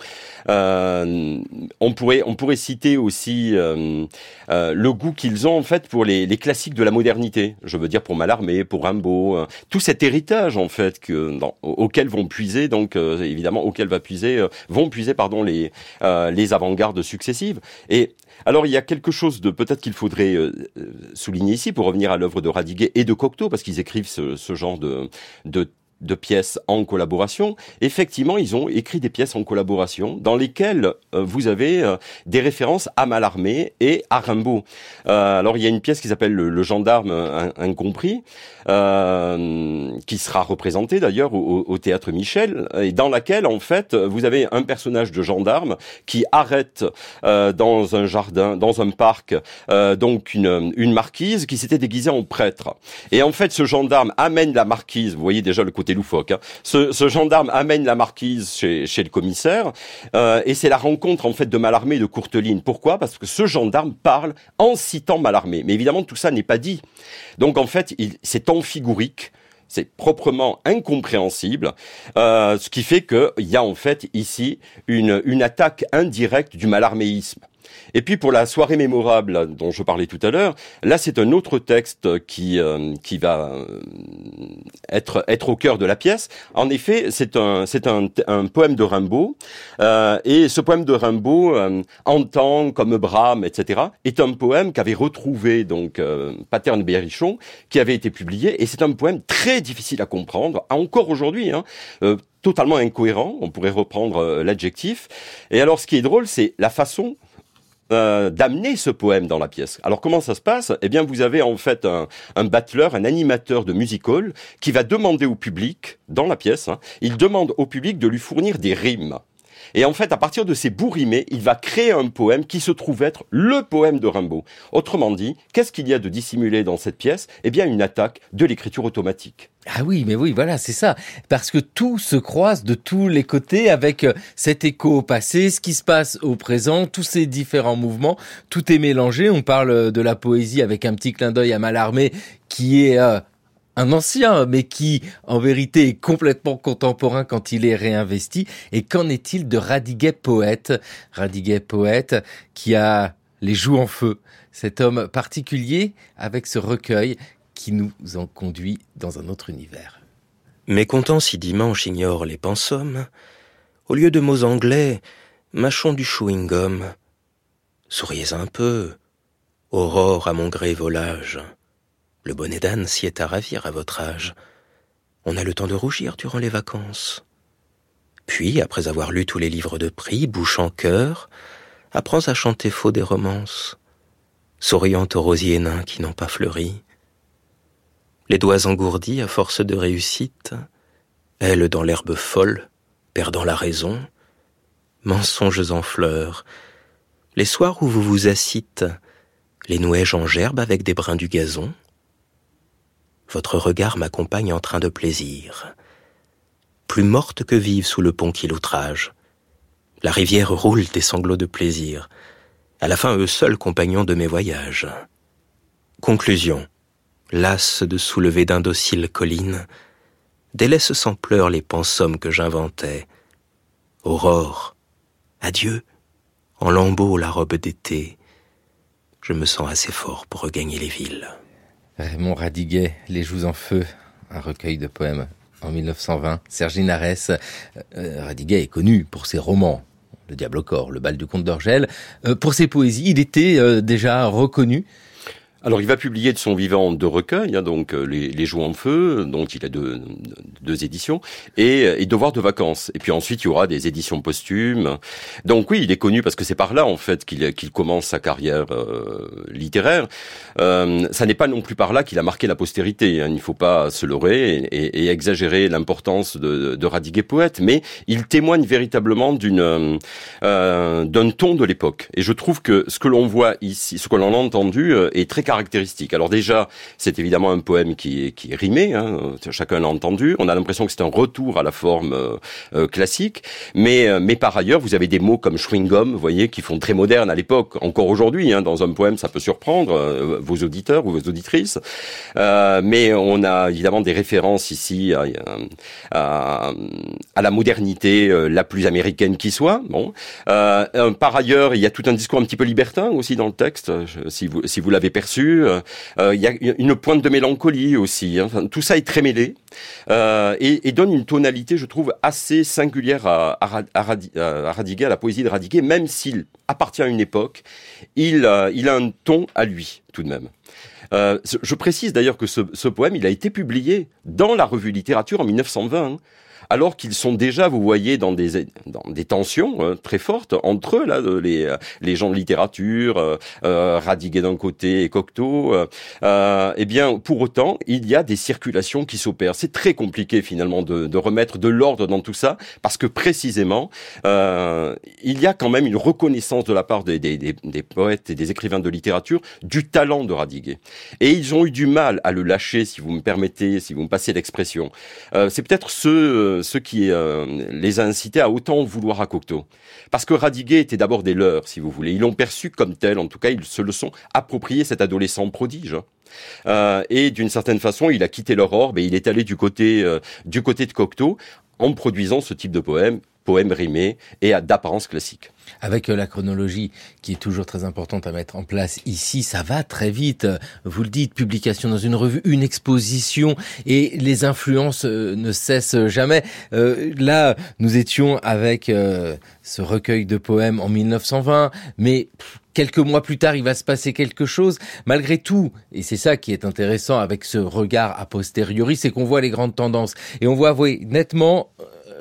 on pourrait on pourrait citer aussi le goût qu'ils ont en fait pour les, classiques de la modernité. Je veux dire pour Mallarmé, pour Rimbaud, tout cet héritage en fait que auquel vont puiser donc évidemment auquel va puiser vont puiser pardon les les avant-gardes successives et alors il y a quelque chose de peut-être qu'il faudrait euh, euh, souligner ici pour revenir à l'œuvre de Radiguet et de Cocteau parce qu'ils écrivent ce, ce genre de, de de pièces en collaboration. Effectivement, ils ont écrit des pièces en collaboration dans lesquelles euh, vous avez euh, des références à Mallarmé et à Rimbaud. Euh, alors, il y a une pièce qui s'appelle le, gendarme incompris, qui sera représentée d'ailleurs au, théâtre Michel, et dans laquelle, en fait, vous avez un personnage de gendarme qui arrête dans un jardin, dans un parc, donc une marquise qui s'était déguisée en prêtre. Et en fait, ce gendarme amène la marquise, vous voyez déjà le côté loufoque. Hein. Ce, gendarme amène la marquise chez, le commissaire euh, et c'est la rencontre en fait de Mallarmé et de Courteline. Pourquoi? Parce que ce gendarme parle en citant Mallarmé. Mais évidemment, tout ça n'est pas dit. Donc en fait, c'est amphigurique c'est proprement incompréhensible, euh, ce qui fait qu'il y a en fait ici une attaque indirecte du malarméisme. Et puis pour la soirée mémorable dont je parlais tout à l'heure, là c'est un autre texte qui euh, qui va euh, être être au cœur de la pièce. En effet, c'est un c'est un, un, poème de Rimbaud euh, et ce poème de Rimbaud, euh, en comme Brahme, etc., est un poème qu'avait retrouvé donc Paterne Berrichon, qui avait été publié et c'est un poème très difficile à comprendre encore aujourd'hui. Hein, totalement incohérent, on pourrait reprendre l'adjectif. Et alors ce qui est drôle, c'est la façon euh, d'amener ce poème dans la pièce. Alors comment ça se passe? Eh bien, vous avez en fait un, un battleur, un animateur de music hall qui va demander au public, dans la pièce, hein, il demande au public de lui fournir des rimes. Et en fait, à partir de ces bouts rimés, il va créer un poème qui se trouve être le poème de Rimbaud. Autrement dit, qu'est-ce qu'il y a de dissimulé dans cette pièce? Eh bien, une attaque de l'écriture automatique. Ah oui, mais oui, voilà, c'est ça. Parce que tout se croise de tous les côtés avec euh, cet écho au passé, ce qui se passe au présent, tous ces différents mouvements, tout est mélangé. On parle de la poésie avec un petit clin d'œil à Mallarmé qui est euh, un ancien, mais qui en vérité est complètement contemporain quand il est réinvesti. Et qu'en est-il de Radiguet poète? Radiguet poète qui a les joues en feu, cet homme particulier avec ce recueil qui nous en conduit dans un autre univers. Mécontent si dimanche ignore les pensums, au lieu de mots anglais, mâchons du chewing-gum. Souriez un peu, aurore à mon gré volage. Le bonnet d'âne s'y est à ravir à votre âge. On a le temps de rougir durant les vacances. Puis, après avoir lu tous les livres de prix, bouche en cœur, apprends à chanter faux des romances, souriant aux rosiers nains qui n'ont pas fleuri. Les doigts engourdis à force de réussite, elle dans l'herbe folle, perdant la raison, mensonges en fleurs, les soirs où vous vous assîtes, les nuages en gerbe avec des brins du gazon, votre regard m'accompagne en train de plaisir. Plus morte que vive sous le pont qui l'outrage. La rivière roule des sanglots de plaisir. À la fin, eux seuls compagnons de mes voyages. Conclusion. Lasse de soulever d'indociles collines, délaisse sans pleurs les pensums que j'inventais. Aurore, adieu, en lambeaux la robe d'été. Je me sens assez fort pour regagner les villes. Raymond Radiguet, Les Joues en Feu, un recueil de poèmes en 1920. Serge Nares, euh, Radiguet est connu pour ses romans Le Diable au corps, le bal du comte d'Orgel. pour ses poésies, il était déjà reconnu alors, il va publier de son vivant deux recueils, hein, donc euh, les, les Joues en feu, dont il a deux, deux éditions, et, et Devoir de vacances. Et puis ensuite, il y aura des éditions posthumes. Donc oui, il est connu parce que c'est par là, en fait, qu'il qu'il commence sa carrière euh, littéraire. Euh, ça n'est pas non plus par là qu'il a marqué la postérité. Hein. Il ne faut pas se leurrer et, et, exagérer l'importance de, de Radiguet poète, mais il témoigne véritablement d'une euh, d'un ton de l'époque. Et je trouve que ce que l'on voit ici, ce que l'on a entendu, euh, est très Alors déjà, c'est évidemment un poème qui est, qui est rimé, hein, chacun l'a entendu. On a l'impression que c'est un retour à la forme euh, euh, classique, mais euh, mais par ailleurs, vous avez des mots comme chewing gum, vous voyez, qui font très moderne à l'époque. Encore aujourd'hui, hein, dans un poème, ça peut surprendre vos auditeurs ou vos auditrices. mais on a évidemment des références ici à, à, à la modernité la plus américaine qui soit. Bon, par ailleurs, il y a tout un discours un petit peu libertin aussi dans le texte, si vous si vous l'avez perçu euh, euh, il y a une pointe de mélancolie aussi. Hein. tout ça est très mêlé euh, et, donne une tonalité, je trouve, assez singulière à, à, Radiguet, à la poésie de Radiguet, même s'il appartient à une époque, il, il a un ton à lui tout de même. je précise d'ailleurs que ce, poème, il a été publié dans la revue littérature en 1920 alors qu'ils sont déjà, vous voyez, dans des, dans des tensions euh, très fortes entre eux, là, les, euh, les gens de littérature, euh, euh Radiguet d'un côté et Cocteau. Euh, eh bien, pour autant, il y a des circulations qui s'opèrent. C'est très compliqué finalement de, de remettre de l'ordre dans tout ça, parce que précisément, il y a quand même une reconnaissance de la part des, des poètes et des écrivains de littérature du talent de Radiguet. Et ils ont eu du mal à le lâcher, si vous me permettez, si vous me passez l'expression. C'est peut-être ce ce qui euh, les a incités à autant vouloir à Cocteau. Parce que Radiguet était d'abord des leurs, si vous voulez. Ils l'ont perçu comme tel, en tout cas, ils se le sont approprié, cet adolescent prodige. Euh, et d'une certaine façon, il a quitté leur orbe et il est allé du côté, euh, du côté de Cocteau en produisant ce type de poème, poème rimé et d'apparence classique. Avec euh, la chronologie qui est toujours très importante à mettre en place ici, ça va très vite. Vous le dites, publication dans une revue, une exposition et les influences euh, ne cessent jamais. Euh, là, nous étions avec ce recueil de poèmes en 1920, mais quelques mois plus tard, il va se passer quelque chose. Malgré tout, et c'est ça qui est intéressant avec ce regard a posteriori, c'est qu'on voit les grandes tendances et on voit oui, nettement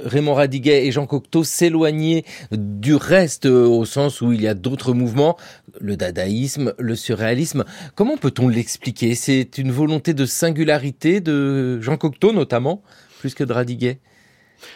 Raymond Radiguet et Jean Cocteau s'éloigner du reste euh, au sens où il y a d'autres mouvements, le dadaïsme, le surréalisme. Comment peut-on l'expliquer? C'est une volonté de singularité de Jean Cocteau notamment, plus que de Radiguet?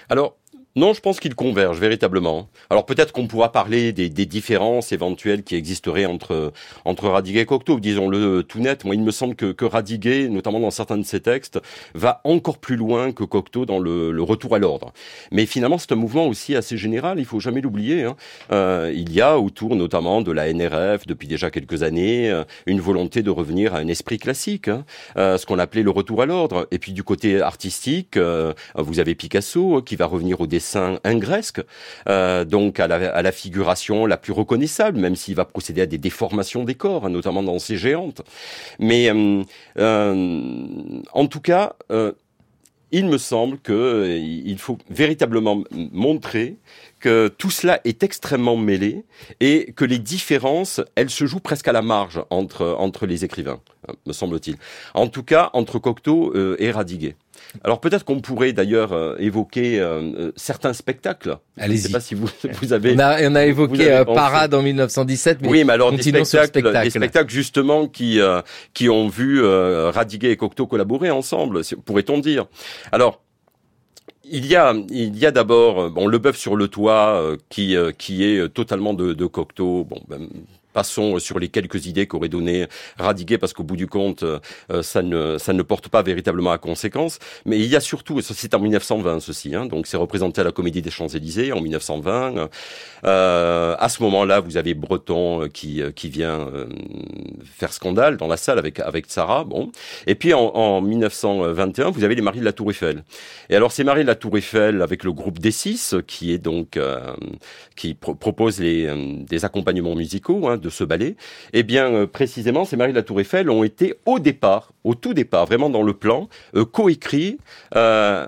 Alors, non, je pense qu'ils convergent véritablement. Alors peut-être qu'on pourra parler des, des, différences éventuelles qui existeraient entre entre Radiguet et Cocteau. Disons-le tout net. Moi, il me semble que, que Radiguet, notamment dans certains de ses textes, va encore plus loin que Cocteau dans le, le retour à l'ordre. Mais finalement, c'est un mouvement aussi assez général. Il faut jamais l'oublier. Hein. Euh, il y a autour, notamment de la NRF, depuis déjà quelques années, euh, une volonté de revenir à un esprit classique, hein. euh, ce qu'on appelait le retour à l'ordre. Et puis du côté artistique, euh, vous avez Picasso qui va revenir au dessin ingresque, euh, donc à la, figuration la plus reconnaissable, même s'il va procéder à des déformations des corps, notamment dans ces géantes. Mais euh, euh, en tout cas, il me semble qu'il faut véritablement montrer que tout cela est extrêmement mêlé et que les différences, elles se jouent presque à la marge entre, entre les écrivains, hein, me semble-t-il. En tout cas, entre Cocteau et Radiguet. Alors peut-être qu'on pourrait d'ailleurs euh, évoquer euh, euh, certains spectacles. Allez-y. Je ne sais pas si vous, vous avez. On a, on a évoqué Parade en 1917. Mais oui, mais alors des spectacles, des spectacles justement qui qui ont vu Radiguet et Cocteau collaborer ensemble, pourrait-on dire. Alors il y a, il y a d'abord bon le bœuf sur le toit qui qui est totalement de, de Cocteau. Bon, ben, Passons sur les quelques idées qu'aurait donné Radiguet, parce qu'au bout du compte, euh, ça ne ça ne porte pas véritablement à conséquence. Mais il y a surtout, et c'est en 1920 ceci, hein, donc c'est représenté à la Comédie des Champs-Élysées en 1920. Euh, à ce moment-là, vous avez Breton euh, qui qui vient faire scandale dans la salle avec avec Sarah. Bon, et puis en, en 1921, vous avez les Maris de la Tour Eiffel. Et alors ces Maris de la Tour Eiffel avec le groupe D6 qui est donc qui propose les des accompagnements musicaux. Hein, de ce ballet, eh bien euh, précisément, ces Marie de la Tour Eiffel ont été au départ, au tout départ, vraiment dans le plan, euh, coécrits euh,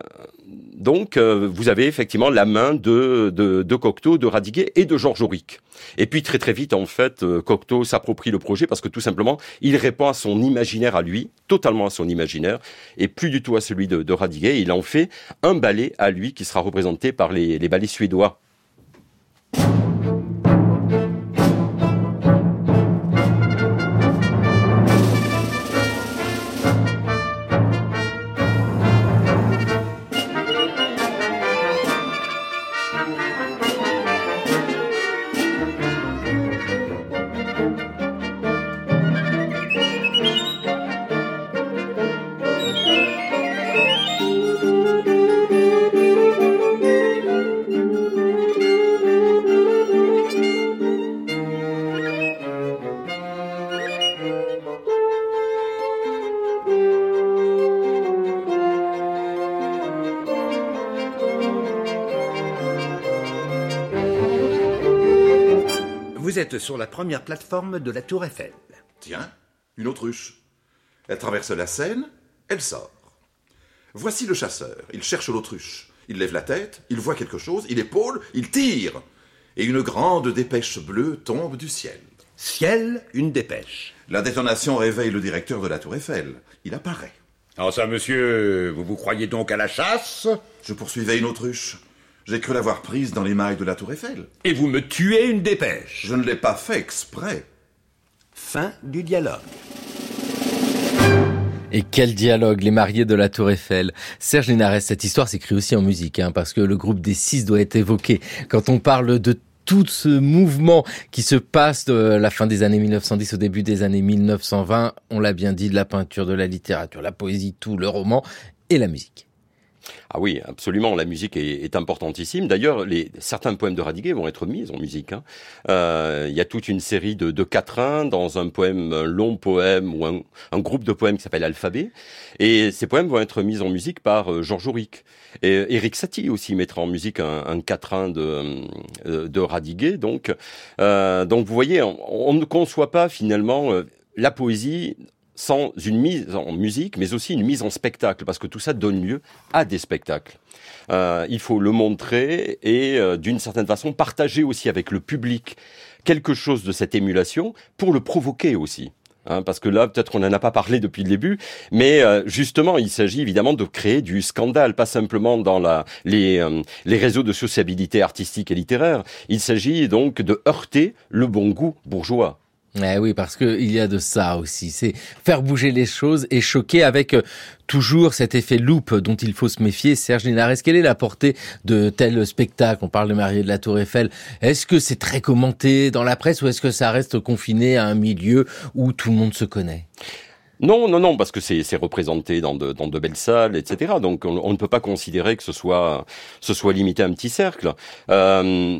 donc, vous avez effectivement la main de, Cocteau, de Radiguet et de Georges Auric. Et puis très très vite, en fait, Cocteau s'approprie le projet parce que tout simplement, il répond à son imaginaire à lui, totalement à son imaginaire, et plus du tout à celui de, Radiguet. Il en fait un ballet à lui qui sera représenté par les ballets suédois Sur la première plateforme de la Tour Eiffel. Tiens, une autruche. Elle traverse la Seine, elle sort. Voici le chasseur. Il cherche l'autruche. Il lève la tête, il voit quelque chose, il épaule, il tire. Et une grande dépêche bleue tombe du ciel. Ciel, une dépêche. La détonation réveille le directeur de la Tour Eiffel. Il apparaît. Ah ça, monsieur, vous vous croyez donc à la chasse? Je poursuivais une autruche. J'ai cru l'avoir prise dans les mailles de la Tour Eiffel. Et vous me tuez une dépêche. Je ne l'ai pas fait exprès. Fin du dialogue. Et quel dialogue, les mariés de la Tour Eiffel. Serge Linares, cette histoire s'écrit aussi en musique, hein, parce que le groupe des six doit être évoqué quand on parle de tout ce mouvement qui se passe de la fin des années 1910 au début des années 1920. On l'a bien dit, de la peinture, de la littérature, la poésie, tout, le roman et la musique. Ah oui, absolument. La musique est, est importantissime. D'ailleurs, certains poèmes de Radiguet vont être mis en musique. Hein. Euh, il y a toute une série de, de quatrains dans un poème, un long poème ou un, un groupe de poèmes qui s'appelle Alphabet. Et ces poèmes vont être mis en musique par euh, Georges Auric. Et Eric Satie aussi mettra en musique un, un quatrain de, euh, de Radiguet. Donc, euh, donc vous voyez, on, on, ne conçoit pas finalement euh, la poésie sans une mise en musique, mais aussi une mise en spectacle, parce que tout ça donne lieu à des spectacles. Euh, il faut le montrer et, euh, d'une certaine façon, partager aussi avec le public quelque chose de cette émulation pour le provoquer aussi. Hein, parce que là, peut-être qu'on n'en a pas parlé depuis le début, mais euh, justement, il s'agit évidemment de créer du scandale, pas simplement dans les réseaux de sociabilité artistique et littéraire. Il s'agit donc de heurter le bon goût bourgeois. Eh oui, parce que il y a de ça aussi. C'est faire bouger les choses et choquer avec euh, toujours cet effet loupe dont il faut se méfier. Serge Linares, quelle est la portée de tel spectacle? On parle de Marie de la Tour Eiffel. Est-ce que c'est très commenté dans la presse ou est-ce que ça reste confiné à un milieu où tout le monde se connaît? Non, non, non, parce que c'est représenté dans de, belles salles, etc. Donc on, ne peut pas considérer que ce soit, ce soit limité à un petit cercle. Euh,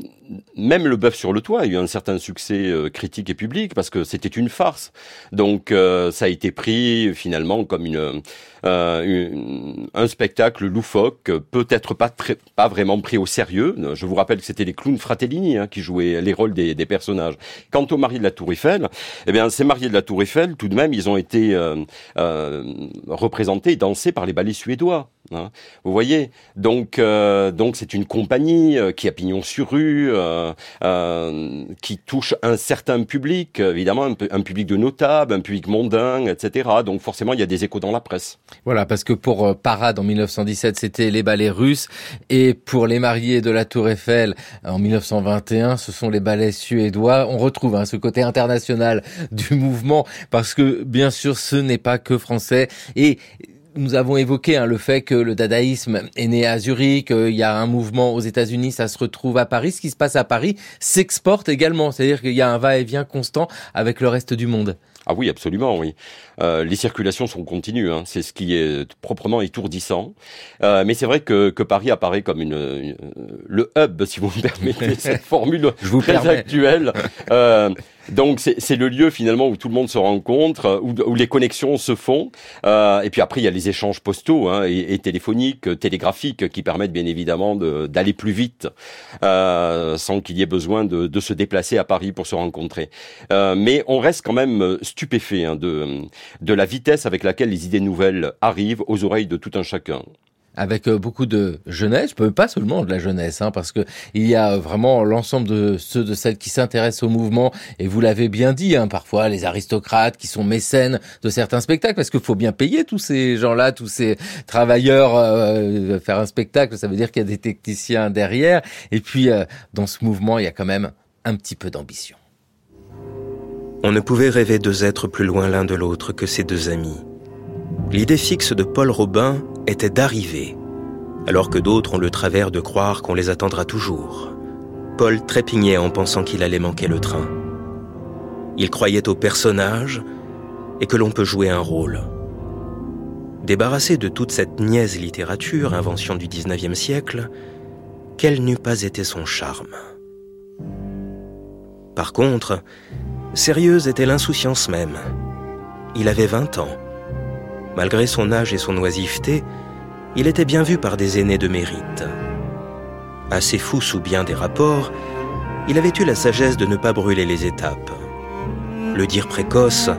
même le bœuf sur le toit a eu un certain succès euh, critique et public parce que c'était une farce. Donc euh, ça a été pris finalement comme une, euh, une un spectacle loufoque, peut-être pas très, pas vraiment pris au sérieux. Je vous rappelle que c'était les clowns Fratellini hein, qui jouaient les rôles des, des, personnages. Quant aux mariés de la Tour Eiffel, eh bien ces mariés de la Tour Eiffel, tout de même, ils ont été euh, euh, représentés et dansés par les ballets suédois. Hein. Vous voyez, donc euh, donc c'est une compagnie qui a pignon sur rue, euh, euh, qui touche un certain public, évidemment un, public de notables, un public mondain, etc. Donc forcément il y a des échos dans la presse. Voilà, parce que pour Parade en 1917 c'était les ballets russes et pour les mariés de la Tour Eiffel en 1921 ce sont les ballets suédois. On retrouve hein, ce côté international du mouvement parce que bien sûr ce n'est pas que français et nous avons évoqué hein, le fait que le dadaïsme est né à Zurich, qu'il y a un mouvement aux États-Unis, ça se retrouve à Paris. Ce qui se passe à Paris s'exporte également, c'est-à-dire qu'il y a un va-et-vient constant avec le reste du monde. Ah oui, absolument, oui. Euh, les circulations sont continues, hein. c'est ce qui est proprement étourdissant. Euh, mais c'est vrai que, que, Paris apparaît comme une, une, le hub, si vous me permettez cette formule Je vous très permets. actuelle. Euh, donc c'est le lieu finalement où tout le monde se rencontre, où, où les connexions se font. Euh, et puis après il y a les échanges postaux hein, et, et, téléphoniques, télégraphiques qui permettent bien évidemment d'aller plus vite euh, sans qu'il y ait besoin de, de, se déplacer à Paris pour se rencontrer. Euh, mais on reste quand même stupéfait hein, de, de la vitesse avec laquelle les idées nouvelles arrivent aux oreilles de tout un chacun. avec euh, beaucoup de jeunesse, pas seulement de la jeunesse, hein, parce que il y a vraiment l'ensemble de ceux de celles qui s'intéressent au mouvement, et vous l'avez bien dit, hein, parfois les aristocrates qui sont mécènes de certains spectacles, parce qu'il faut bien payer tous ces gens-là, tous ces travailleurs, euh, faire un spectacle, ça veut dire qu'il y a des techniciens derrière, et puis euh, dans ce mouvement, il y a quand même un petit peu d'ambition. On ne pouvait rêver deux êtres plus loin l'un de l'autre que ces deux amis. L'idée fixe de Paul Robin était d'arriver, alors que d'autres ont le travers de croire qu'on les attendra toujours. Paul trépignait en pensant qu'il allait manquer le train. Il croyait au personnage et que l'on peut jouer un rôle. Débarrassé de toute cette niaise littérature, invention du XIXe siècle, quel n'eût pas été son charme? Par contre, sérieuse était l'insouciance même. Il avait 20 ans. Malgré son âge et son oisiveté, il était bien vu par des aînés de mérite. Assez fou sous bien des rapports, il avait eu la sagesse de ne pas brûler les étapes. Le dire précoce,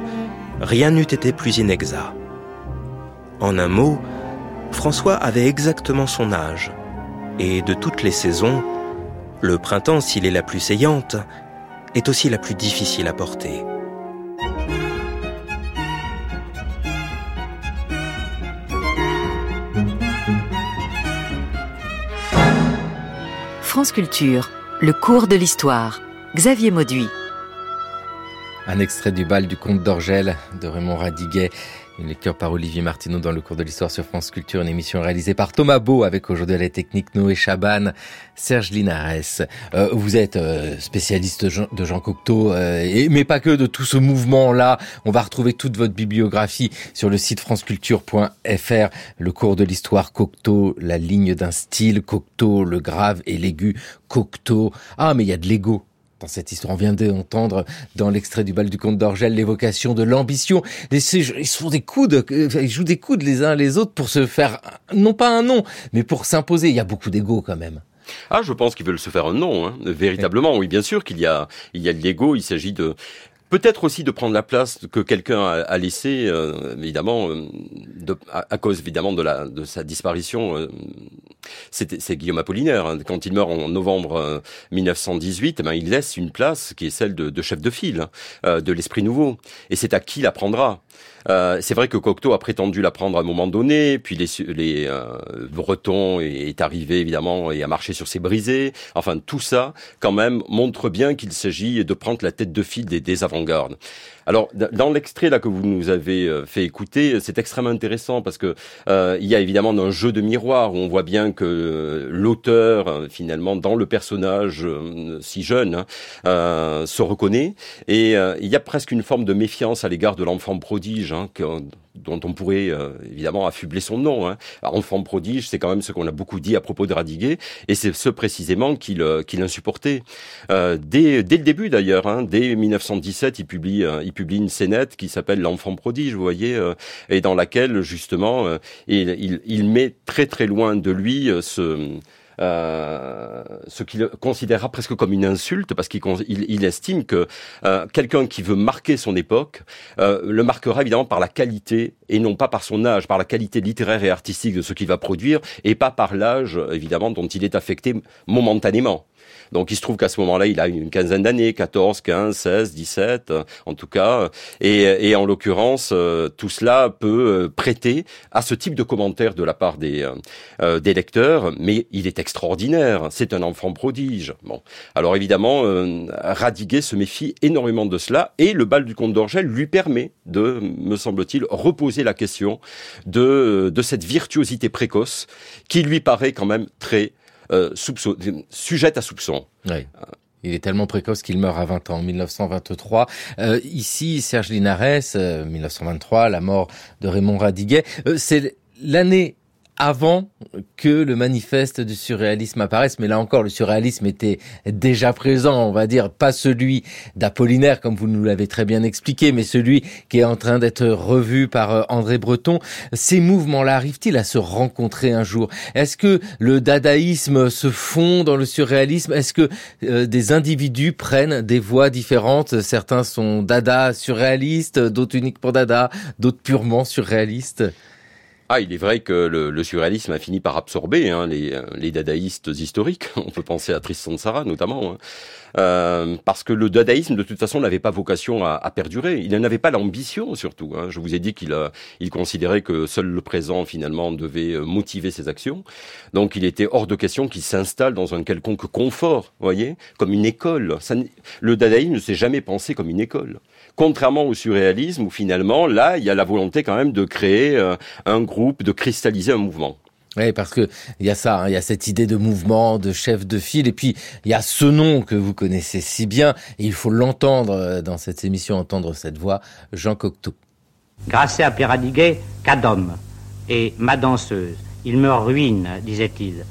rien n'eût été plus inexact. En un mot, François avait exactement son âge, et de toutes les saisons, le printemps, s'il est la plus saillante, est aussi la plus difficile à porter. France Culture, le cours de l'histoire. Xavier Mauduit. Un extrait du bal du comte d'Orgel de Raymond Radiguet. Une lecture par Olivier Martineau dans le cours de l'histoire sur France Culture, une émission réalisée par Thomas Beau avec aujourd'hui la technique Noé Chaban, Serge Linares. Euh, vous êtes euh, spécialiste de Jean, Cocteau, euh, mais pas que de tout ce mouvement-là. On va retrouver toute votre bibliographie sur le site franceculture.fr, le cours de l'histoire Cocteau, la ligne d'un style Cocteau, le grave et l'aigu Cocteau. Ah, mais il y a de l'ego dans cette histoire. On vient d'entendre dans l'extrait du bal du comte d'Orgel l'évocation de l'ambition. Ils se font des coudes, euh, ils jouent des coudes les uns les autres pour se faire, non pas un nom, mais pour s'imposer. Il y a beaucoup d'ego quand même. Ah, je pense qu'ils veulent se faire un nom, hein. véritablement. Oui, bien sûr qu'il y a, il y a de l'ego. Il s'agit de, Peut-être aussi de prendre la place que quelqu'un a, laissé, euh, évidemment, euh, à, cause évidemment de, la, de sa disparition. Euh, c'est Guillaume Apollinaire. Hein. Quand il meurt en novembre 1918, eh ben, il laisse une place qui est celle de, de chef de file hein, de l'Esprit Nouveau. Et c'est à qui la prendra euh, c'est vrai que Cocteau a prétendu la prendre à un moment donné, puis les, les euh, Bretons est arrivé évidemment et a marché sur ses brisés. Enfin, tout ça, quand même, montre bien qu'il s'agit de prendre la tête de file des, des avant-gardes. Alors, dans l'extrait là que vous nous avez euh, fait écouter, c'est extrêmement intéressant parce que euh, il y a évidemment un jeu de miroir où on voit bien que l'auteur, finalement, dans le personnage si jeune, hein, se reconnaît et il y a presque une forme de méfiance à l'égard de l'enfant prodige hein, dont on pourrait euh, évidemment affubler son nom. Hein. enfant prodige, c'est quand même ce qu'on a beaucoup dit à propos de Radiguet, et c'est ce précisément qu'il euh, qu'il insupportait. Euh, dès, dès le début d'ailleurs, hein, dès 1917, il publie, il publie une scénette qui s'appelle L'enfant prodige, vous voyez, et dans laquelle justement il, il, met très très loin de lui ce euh, ce qu'il considérera presque comme une insulte, parce qu'il il, estime que euh, quelqu'un qui veut marquer son époque euh, le marquera évidemment par la qualité et non pas par son âge, par la qualité littéraire et artistique de ce qu'il va produire, et pas par l'âge évidemment dont il est affecté momentanément. Donc il se trouve qu'à ce moment-là, il a une quinzaine d'années, 14, 15, 16, 17, en tout cas. Et, en l'occurrence, euh, tout cela peut euh, prêter à ce type de commentaire de la part des, euh, des lecteurs, mais il est extraordinaire. C'est un enfant prodige. Bon, alors évidemment, Radiguet se méfie énormément de cela, et le bal du comte d'Orgel lui permet de, me semble-t-il, reposer la question de, de cette virtuosité précoce qui lui paraît quand même très euh, sujette à soupçon. Il est tellement précoce qu'il meurt à 20 ans, en 1923. Euh, ici, Serge Linares, 1923, euh, la mort de Raymond Radiguet. c'est l'année avant que le manifeste du surréalisme apparaisse. Mais là encore, le surréalisme était déjà présent, on va dire, pas celui d'Apollinaire, comme vous nous l'avez très bien expliqué, mais celui qui est en train d'être revu par euh, André Breton. Ces mouvements-là arrivent-ils à se rencontrer un jour? Est-ce que le dadaïsme se fond dans le surréalisme? Est-ce que euh, des individus prennent des voies différentes? Certains sont dada surréalistes, d'autres uniques pour dada, d'autres purement surréalistes? Ah, il est vrai que le, surréalisme a fini par absorber hein, les, les, dadaïstes historiques. On peut penser à Tristan Tzara notamment. Hein. Euh, parce que le dadaïsme, de toute façon, n'avait pas vocation à, perdurer. Il n'avait pas l'ambition, surtout. Hein. Je vous ai dit qu'il il considérait que seul le présent, finalement, devait euh, motiver ses actions. Donc, il était hors de question qu'il s'installe dans un quelconque confort, voyez, comme une école. Le dadaïsme ne s'est jamais pensé comme une école. Contrairement au surréalisme, où finalement, là, il y a la volonté quand même de créer euh, un groupe, de cristalliser un mouvement. Oui, parce que il y a ça, hein, il y a cette idée de mouvement, de chef de file, et puis il y a ce nom que vous connaissez si bien, et il faut l'entendre euh, dans cette émission, entendre cette voix, Jean Cocteau. Grâce à Radiguet, qu'à et ma danseuse. Il me ruine, disait-il.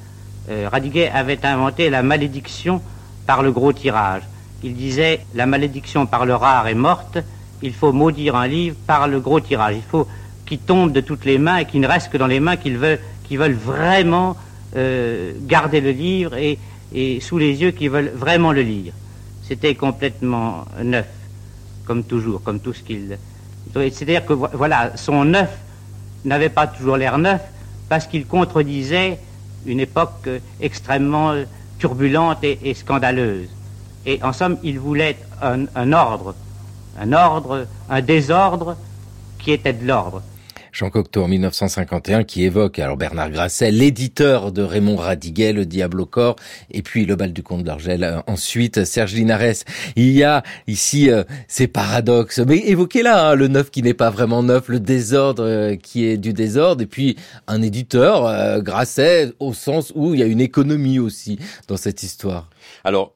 Euh, Radiguet avait inventé la malédiction par le gros tirage. Il disait la malédiction par le rare est morte, il faut maudire un livre par le gros tirage. Il faut qu'il tombe de toutes les mains et qu'il ne reste que dans les mains qui veulent vraiment euh, garder le livre et, sous les yeux qui veulent vraiment le lire. C'était complètement neuf, comme toujours, comme tout ce qu'il... C'est-à-dire que voilà, son neuf n'avait pas toujours l'air neuf parce qu'il contredisait une époque euh, extrêmement turbulente et, et, scandaleuse. Et en somme, il voulait un, un ordre, un ordre, un désordre qui était de l'ordre. Jean Cocteau en 1951 qui évoque alors Bernard Grasset, l'éditeur de Raymond Radiguet, Le Diable au corps, et puis Le bal du comte d'Argel. Euh, ensuite, Serge Linares. Il y a ici euh, ces paradoxes, mais évoquez là hein, le neuf qui n'est pas vraiment neuf, le désordre euh, qui est du désordre, et puis un éditeur, Grasset, au sens où il y a une économie aussi dans cette histoire. Alors,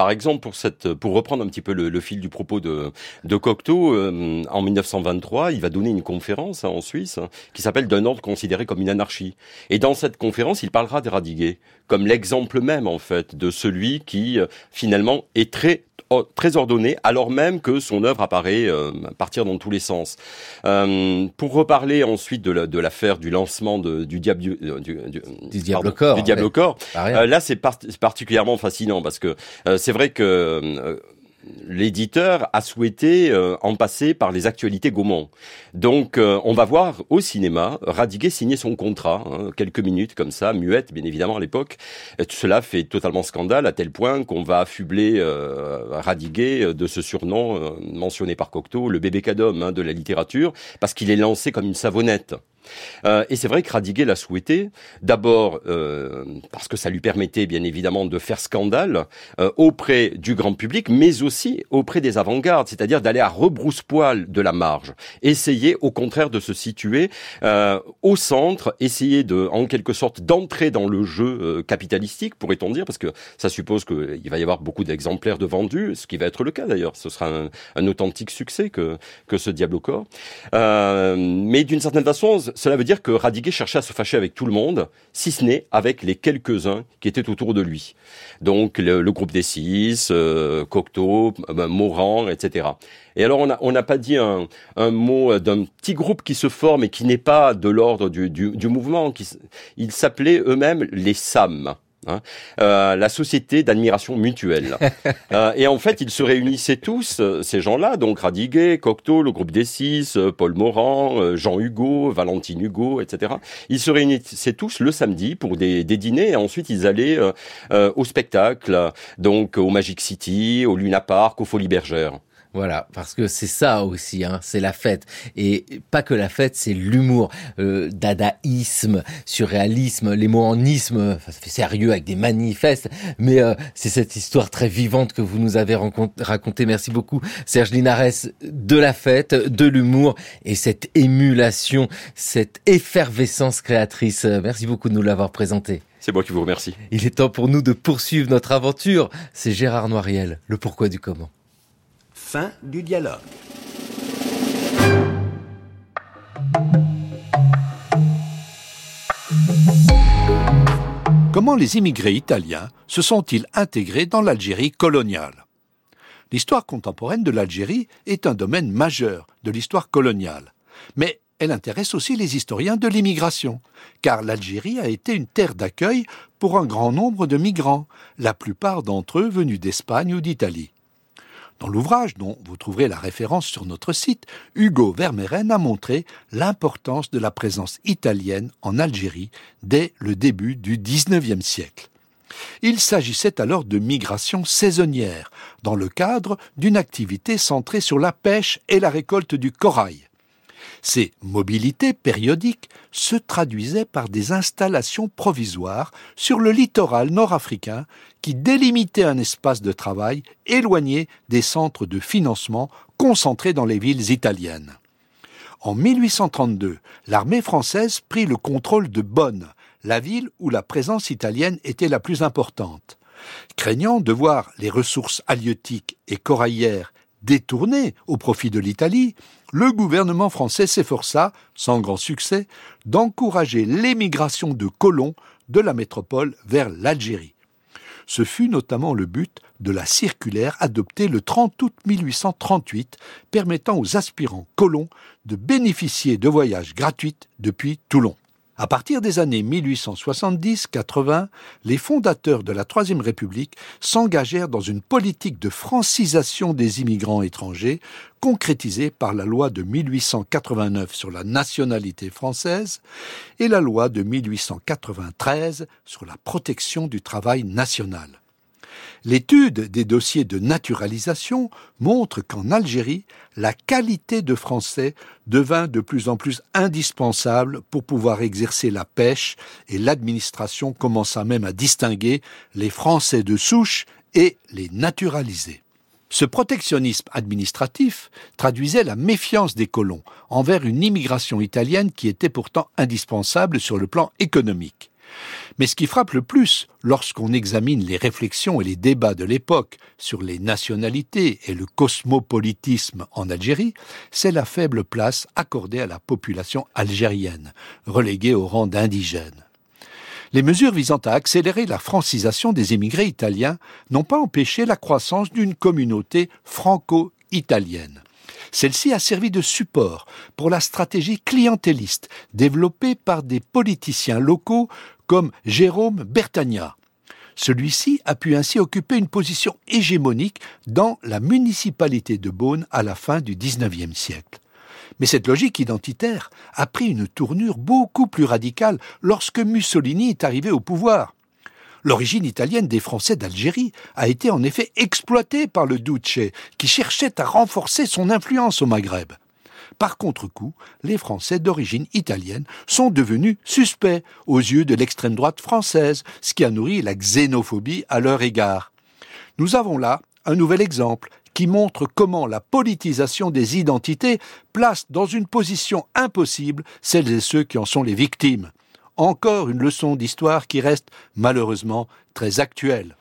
par exemple, pour, cette, pour reprendre un petit peu le, fil du propos de, de Cocteau, euh, en 1923, il va donner une conférence hein, en Suisse hein, qui s'appelle D'un ordre considéré comme une anarchie. Et dans cette conférence, il parlera d'Eradiguet comme l'exemple même, en fait, de celui qui, euh, finalement, est très très ordonné, alors même que son œuvre apparaît euh, partir dans tous les sens. Euh, pour reparler ensuite de l'affaire du lancement de, du diable du, euh, du, du, diable corps, du diable corps, là c'est particulièrement fascinant parce que c'est vrai que l'éditeur a souhaité euh, en passer par les actualités Gaumont. Donc euh, on va voir au cinéma Radiguet signer son contrat, hein, quelques minutes comme ça, muette bien évidemment à l'époque. Tout cela fait totalement scandale à tel point qu'on va affubler euh, Radiguet de ce surnom mentionné par Cocteau, le bébé cadom hein, de la littérature, parce qu'il est lancé comme une savonnette. Euh, et c'est vrai que Radiguet l'a souhaité, d'abord euh, parce que ça lui permettait bien évidemment de faire scandale euh, auprès du grand public, mais aussi auprès des avant-gardes, c'est-à-dire d'aller à rebrousse-poil de la marge, essayer au contraire de se situer au centre, essayer de, en quelque sorte, d'entrer dans le jeu capitalistique, pourrait-on dire, parce que ça suppose qu'il va y avoir beaucoup d'exemplaires de vendus, ce qui va être le cas d'ailleurs, ce sera un, un, authentique succès que, que ce Diable au corps. mais d'une certaine façon, cela veut dire que Radiguet cherchait à se fâcher avec tout le monde, si ce n'est avec les quelques-uns qui étaient autour de lui. Donc le, groupe des six, euh, Cocteau, euh, Morand, etc. Et alors on n'a pas dit un, mot d'un petit groupe qui se forme et qui n'est pas de l'ordre du, du, mouvement. Qui, ils s'appelaient eux-mêmes les SAM. Hein, euh, la société d'admiration mutuelle. euh, et en fait, ils se réunissaient tous, euh, ces gens-là, donc Radiguet, Cocteau, le groupe des six, euh, Paul Morand, Jean Hugo, Valentine Hugo, etc. Ils se réunissaient tous le samedi pour des, des dîners et ensuite ils allaient au spectacle, donc au Magic City, au Luna Park, au Folies Bergères. Voilà, parce que c'est ça aussi, hein, c'est la fête. Et pas que la fête, c'est l'humour, euh, dadaïsme, surréalisme, les mots en isme, ça fait sérieux avec des manifestes, mais euh, c'est cette histoire très vivante que vous nous avez racontée. Merci beaucoup, Serge Linares, de la fête, de l'humour et cette émulation, cette effervescence créatrice. Merci beaucoup de nous l'avoir présenté. C'est moi qui vous remercie. Il est temps pour nous de poursuivre notre aventure. C'est Gérard Noiriel, le pourquoi du comment. Fin du dialogue. Comment les immigrés italiens se sont-ils intégrés dans l'Algérie coloniale? L'histoire contemporaine de l'Algérie est un domaine majeur de l'histoire coloniale, mais elle intéresse aussi les historiens de l'immigration, car l'Algérie a été une terre d'accueil pour un grand nombre de migrants, la plupart d'entre eux venus d'Espagne ou d'Italie. Dans l'ouvrage, dont vous trouverez la référence sur notre site, Hugo Vermeeren a montré l'importance de la présence italienne en Algérie dès le début du XIXe siècle. Il s'agissait alors de migration saisonnière, dans le cadre d'une activité centrée sur la pêche et la récolte du corail. Ces mobilités périodiques se traduisaient par des installations provisoires sur le littoral nord-africain qui délimitaient un espace de travail éloigné des centres de financement concentrés dans les villes italiennes. En 1832, l'armée française prit le contrôle de Bonn, la ville où la présence italienne était la plus importante. Craignant de voir les ressources halieutiques et coraillères détournées au profit de l'Italie, le gouvernement français s'efforça, sans grand succès, d'encourager l'émigration de colons de la métropole vers l'Algérie. Ce fut notamment le but de la circulaire adoptée le 30 août 1838 permettant aux aspirants colons de bénéficier de voyages gratuits depuis Toulon. À partir des années 1870-80, les fondateurs de la Troisième République s'engagèrent dans une politique de francisation des immigrants étrangers, concrétisée par la loi de 1889 sur la nationalité française et la loi de 1893 sur la protection du travail national. L'étude des dossiers de naturalisation montre qu'en Algérie, la qualité de français devint de plus en plus indispensable pour pouvoir exercer la pêche et l'administration commença même à distinguer les Français de souche et les naturalisés. Ce protectionnisme administratif traduisait la méfiance des colons envers une immigration italienne qui était pourtant indispensable sur le plan économique. Mais ce qui frappe le plus lorsqu'on examine les réflexions et les débats de l'époque sur les nationalités et le cosmopolitisme en Algérie, c'est la faible place accordée à la population algérienne, reléguée au rang d'indigène. Les mesures visant à accélérer la francisation des émigrés italiens n'ont pas empêché la croissance d'une communauté franco-italienne. Celle-ci a servi de support pour la stratégie clientéliste développée par des politiciens locaux comme Jérôme Bertagna. Celui-ci a pu ainsi occuper une position hégémonique dans la municipalité de Beaune à la fin du XIXe siècle. Mais cette logique identitaire a pris une tournure beaucoup plus radicale lorsque Mussolini est arrivé au pouvoir. L'origine italienne des Français d'Algérie a été en effet exploitée par le Duce, qui cherchait à renforcer son influence au Maghreb. Par contre-coup, les Français d'origine italienne sont devenus suspects aux yeux de l'extrême droite française, ce qui a nourri la xénophobie à leur égard. Nous avons là un nouvel exemple qui montre comment la politisation des identités place dans une position impossible celles et ceux qui en sont les victimes encore une leçon d'histoire qui reste malheureusement très actuelle.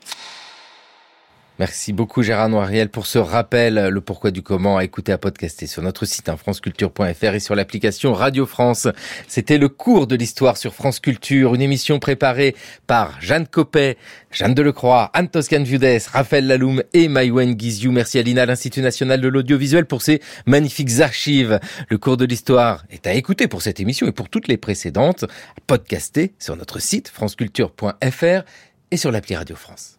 Merci beaucoup Gérard Noiriel pour ce rappel, le pourquoi du comment à écouter à podcaster sur notre site hein, franceculture.fr et sur l'application Radio France. C'était le cours de l'histoire sur France Culture, une émission préparée par Jeanne Copet, Jeanne Delecroix, Anne Toscan Viudes, Raphaël Laloum et Maïwen Guizou. Merci à l'INA, l'Institut National de l'Audiovisuel pour ses magnifiques archives. Le cours de l'histoire est à écouter pour cette émission et pour toutes les précédentes, à podcaster sur notre site franceculture.fr et sur l'appli Radio France.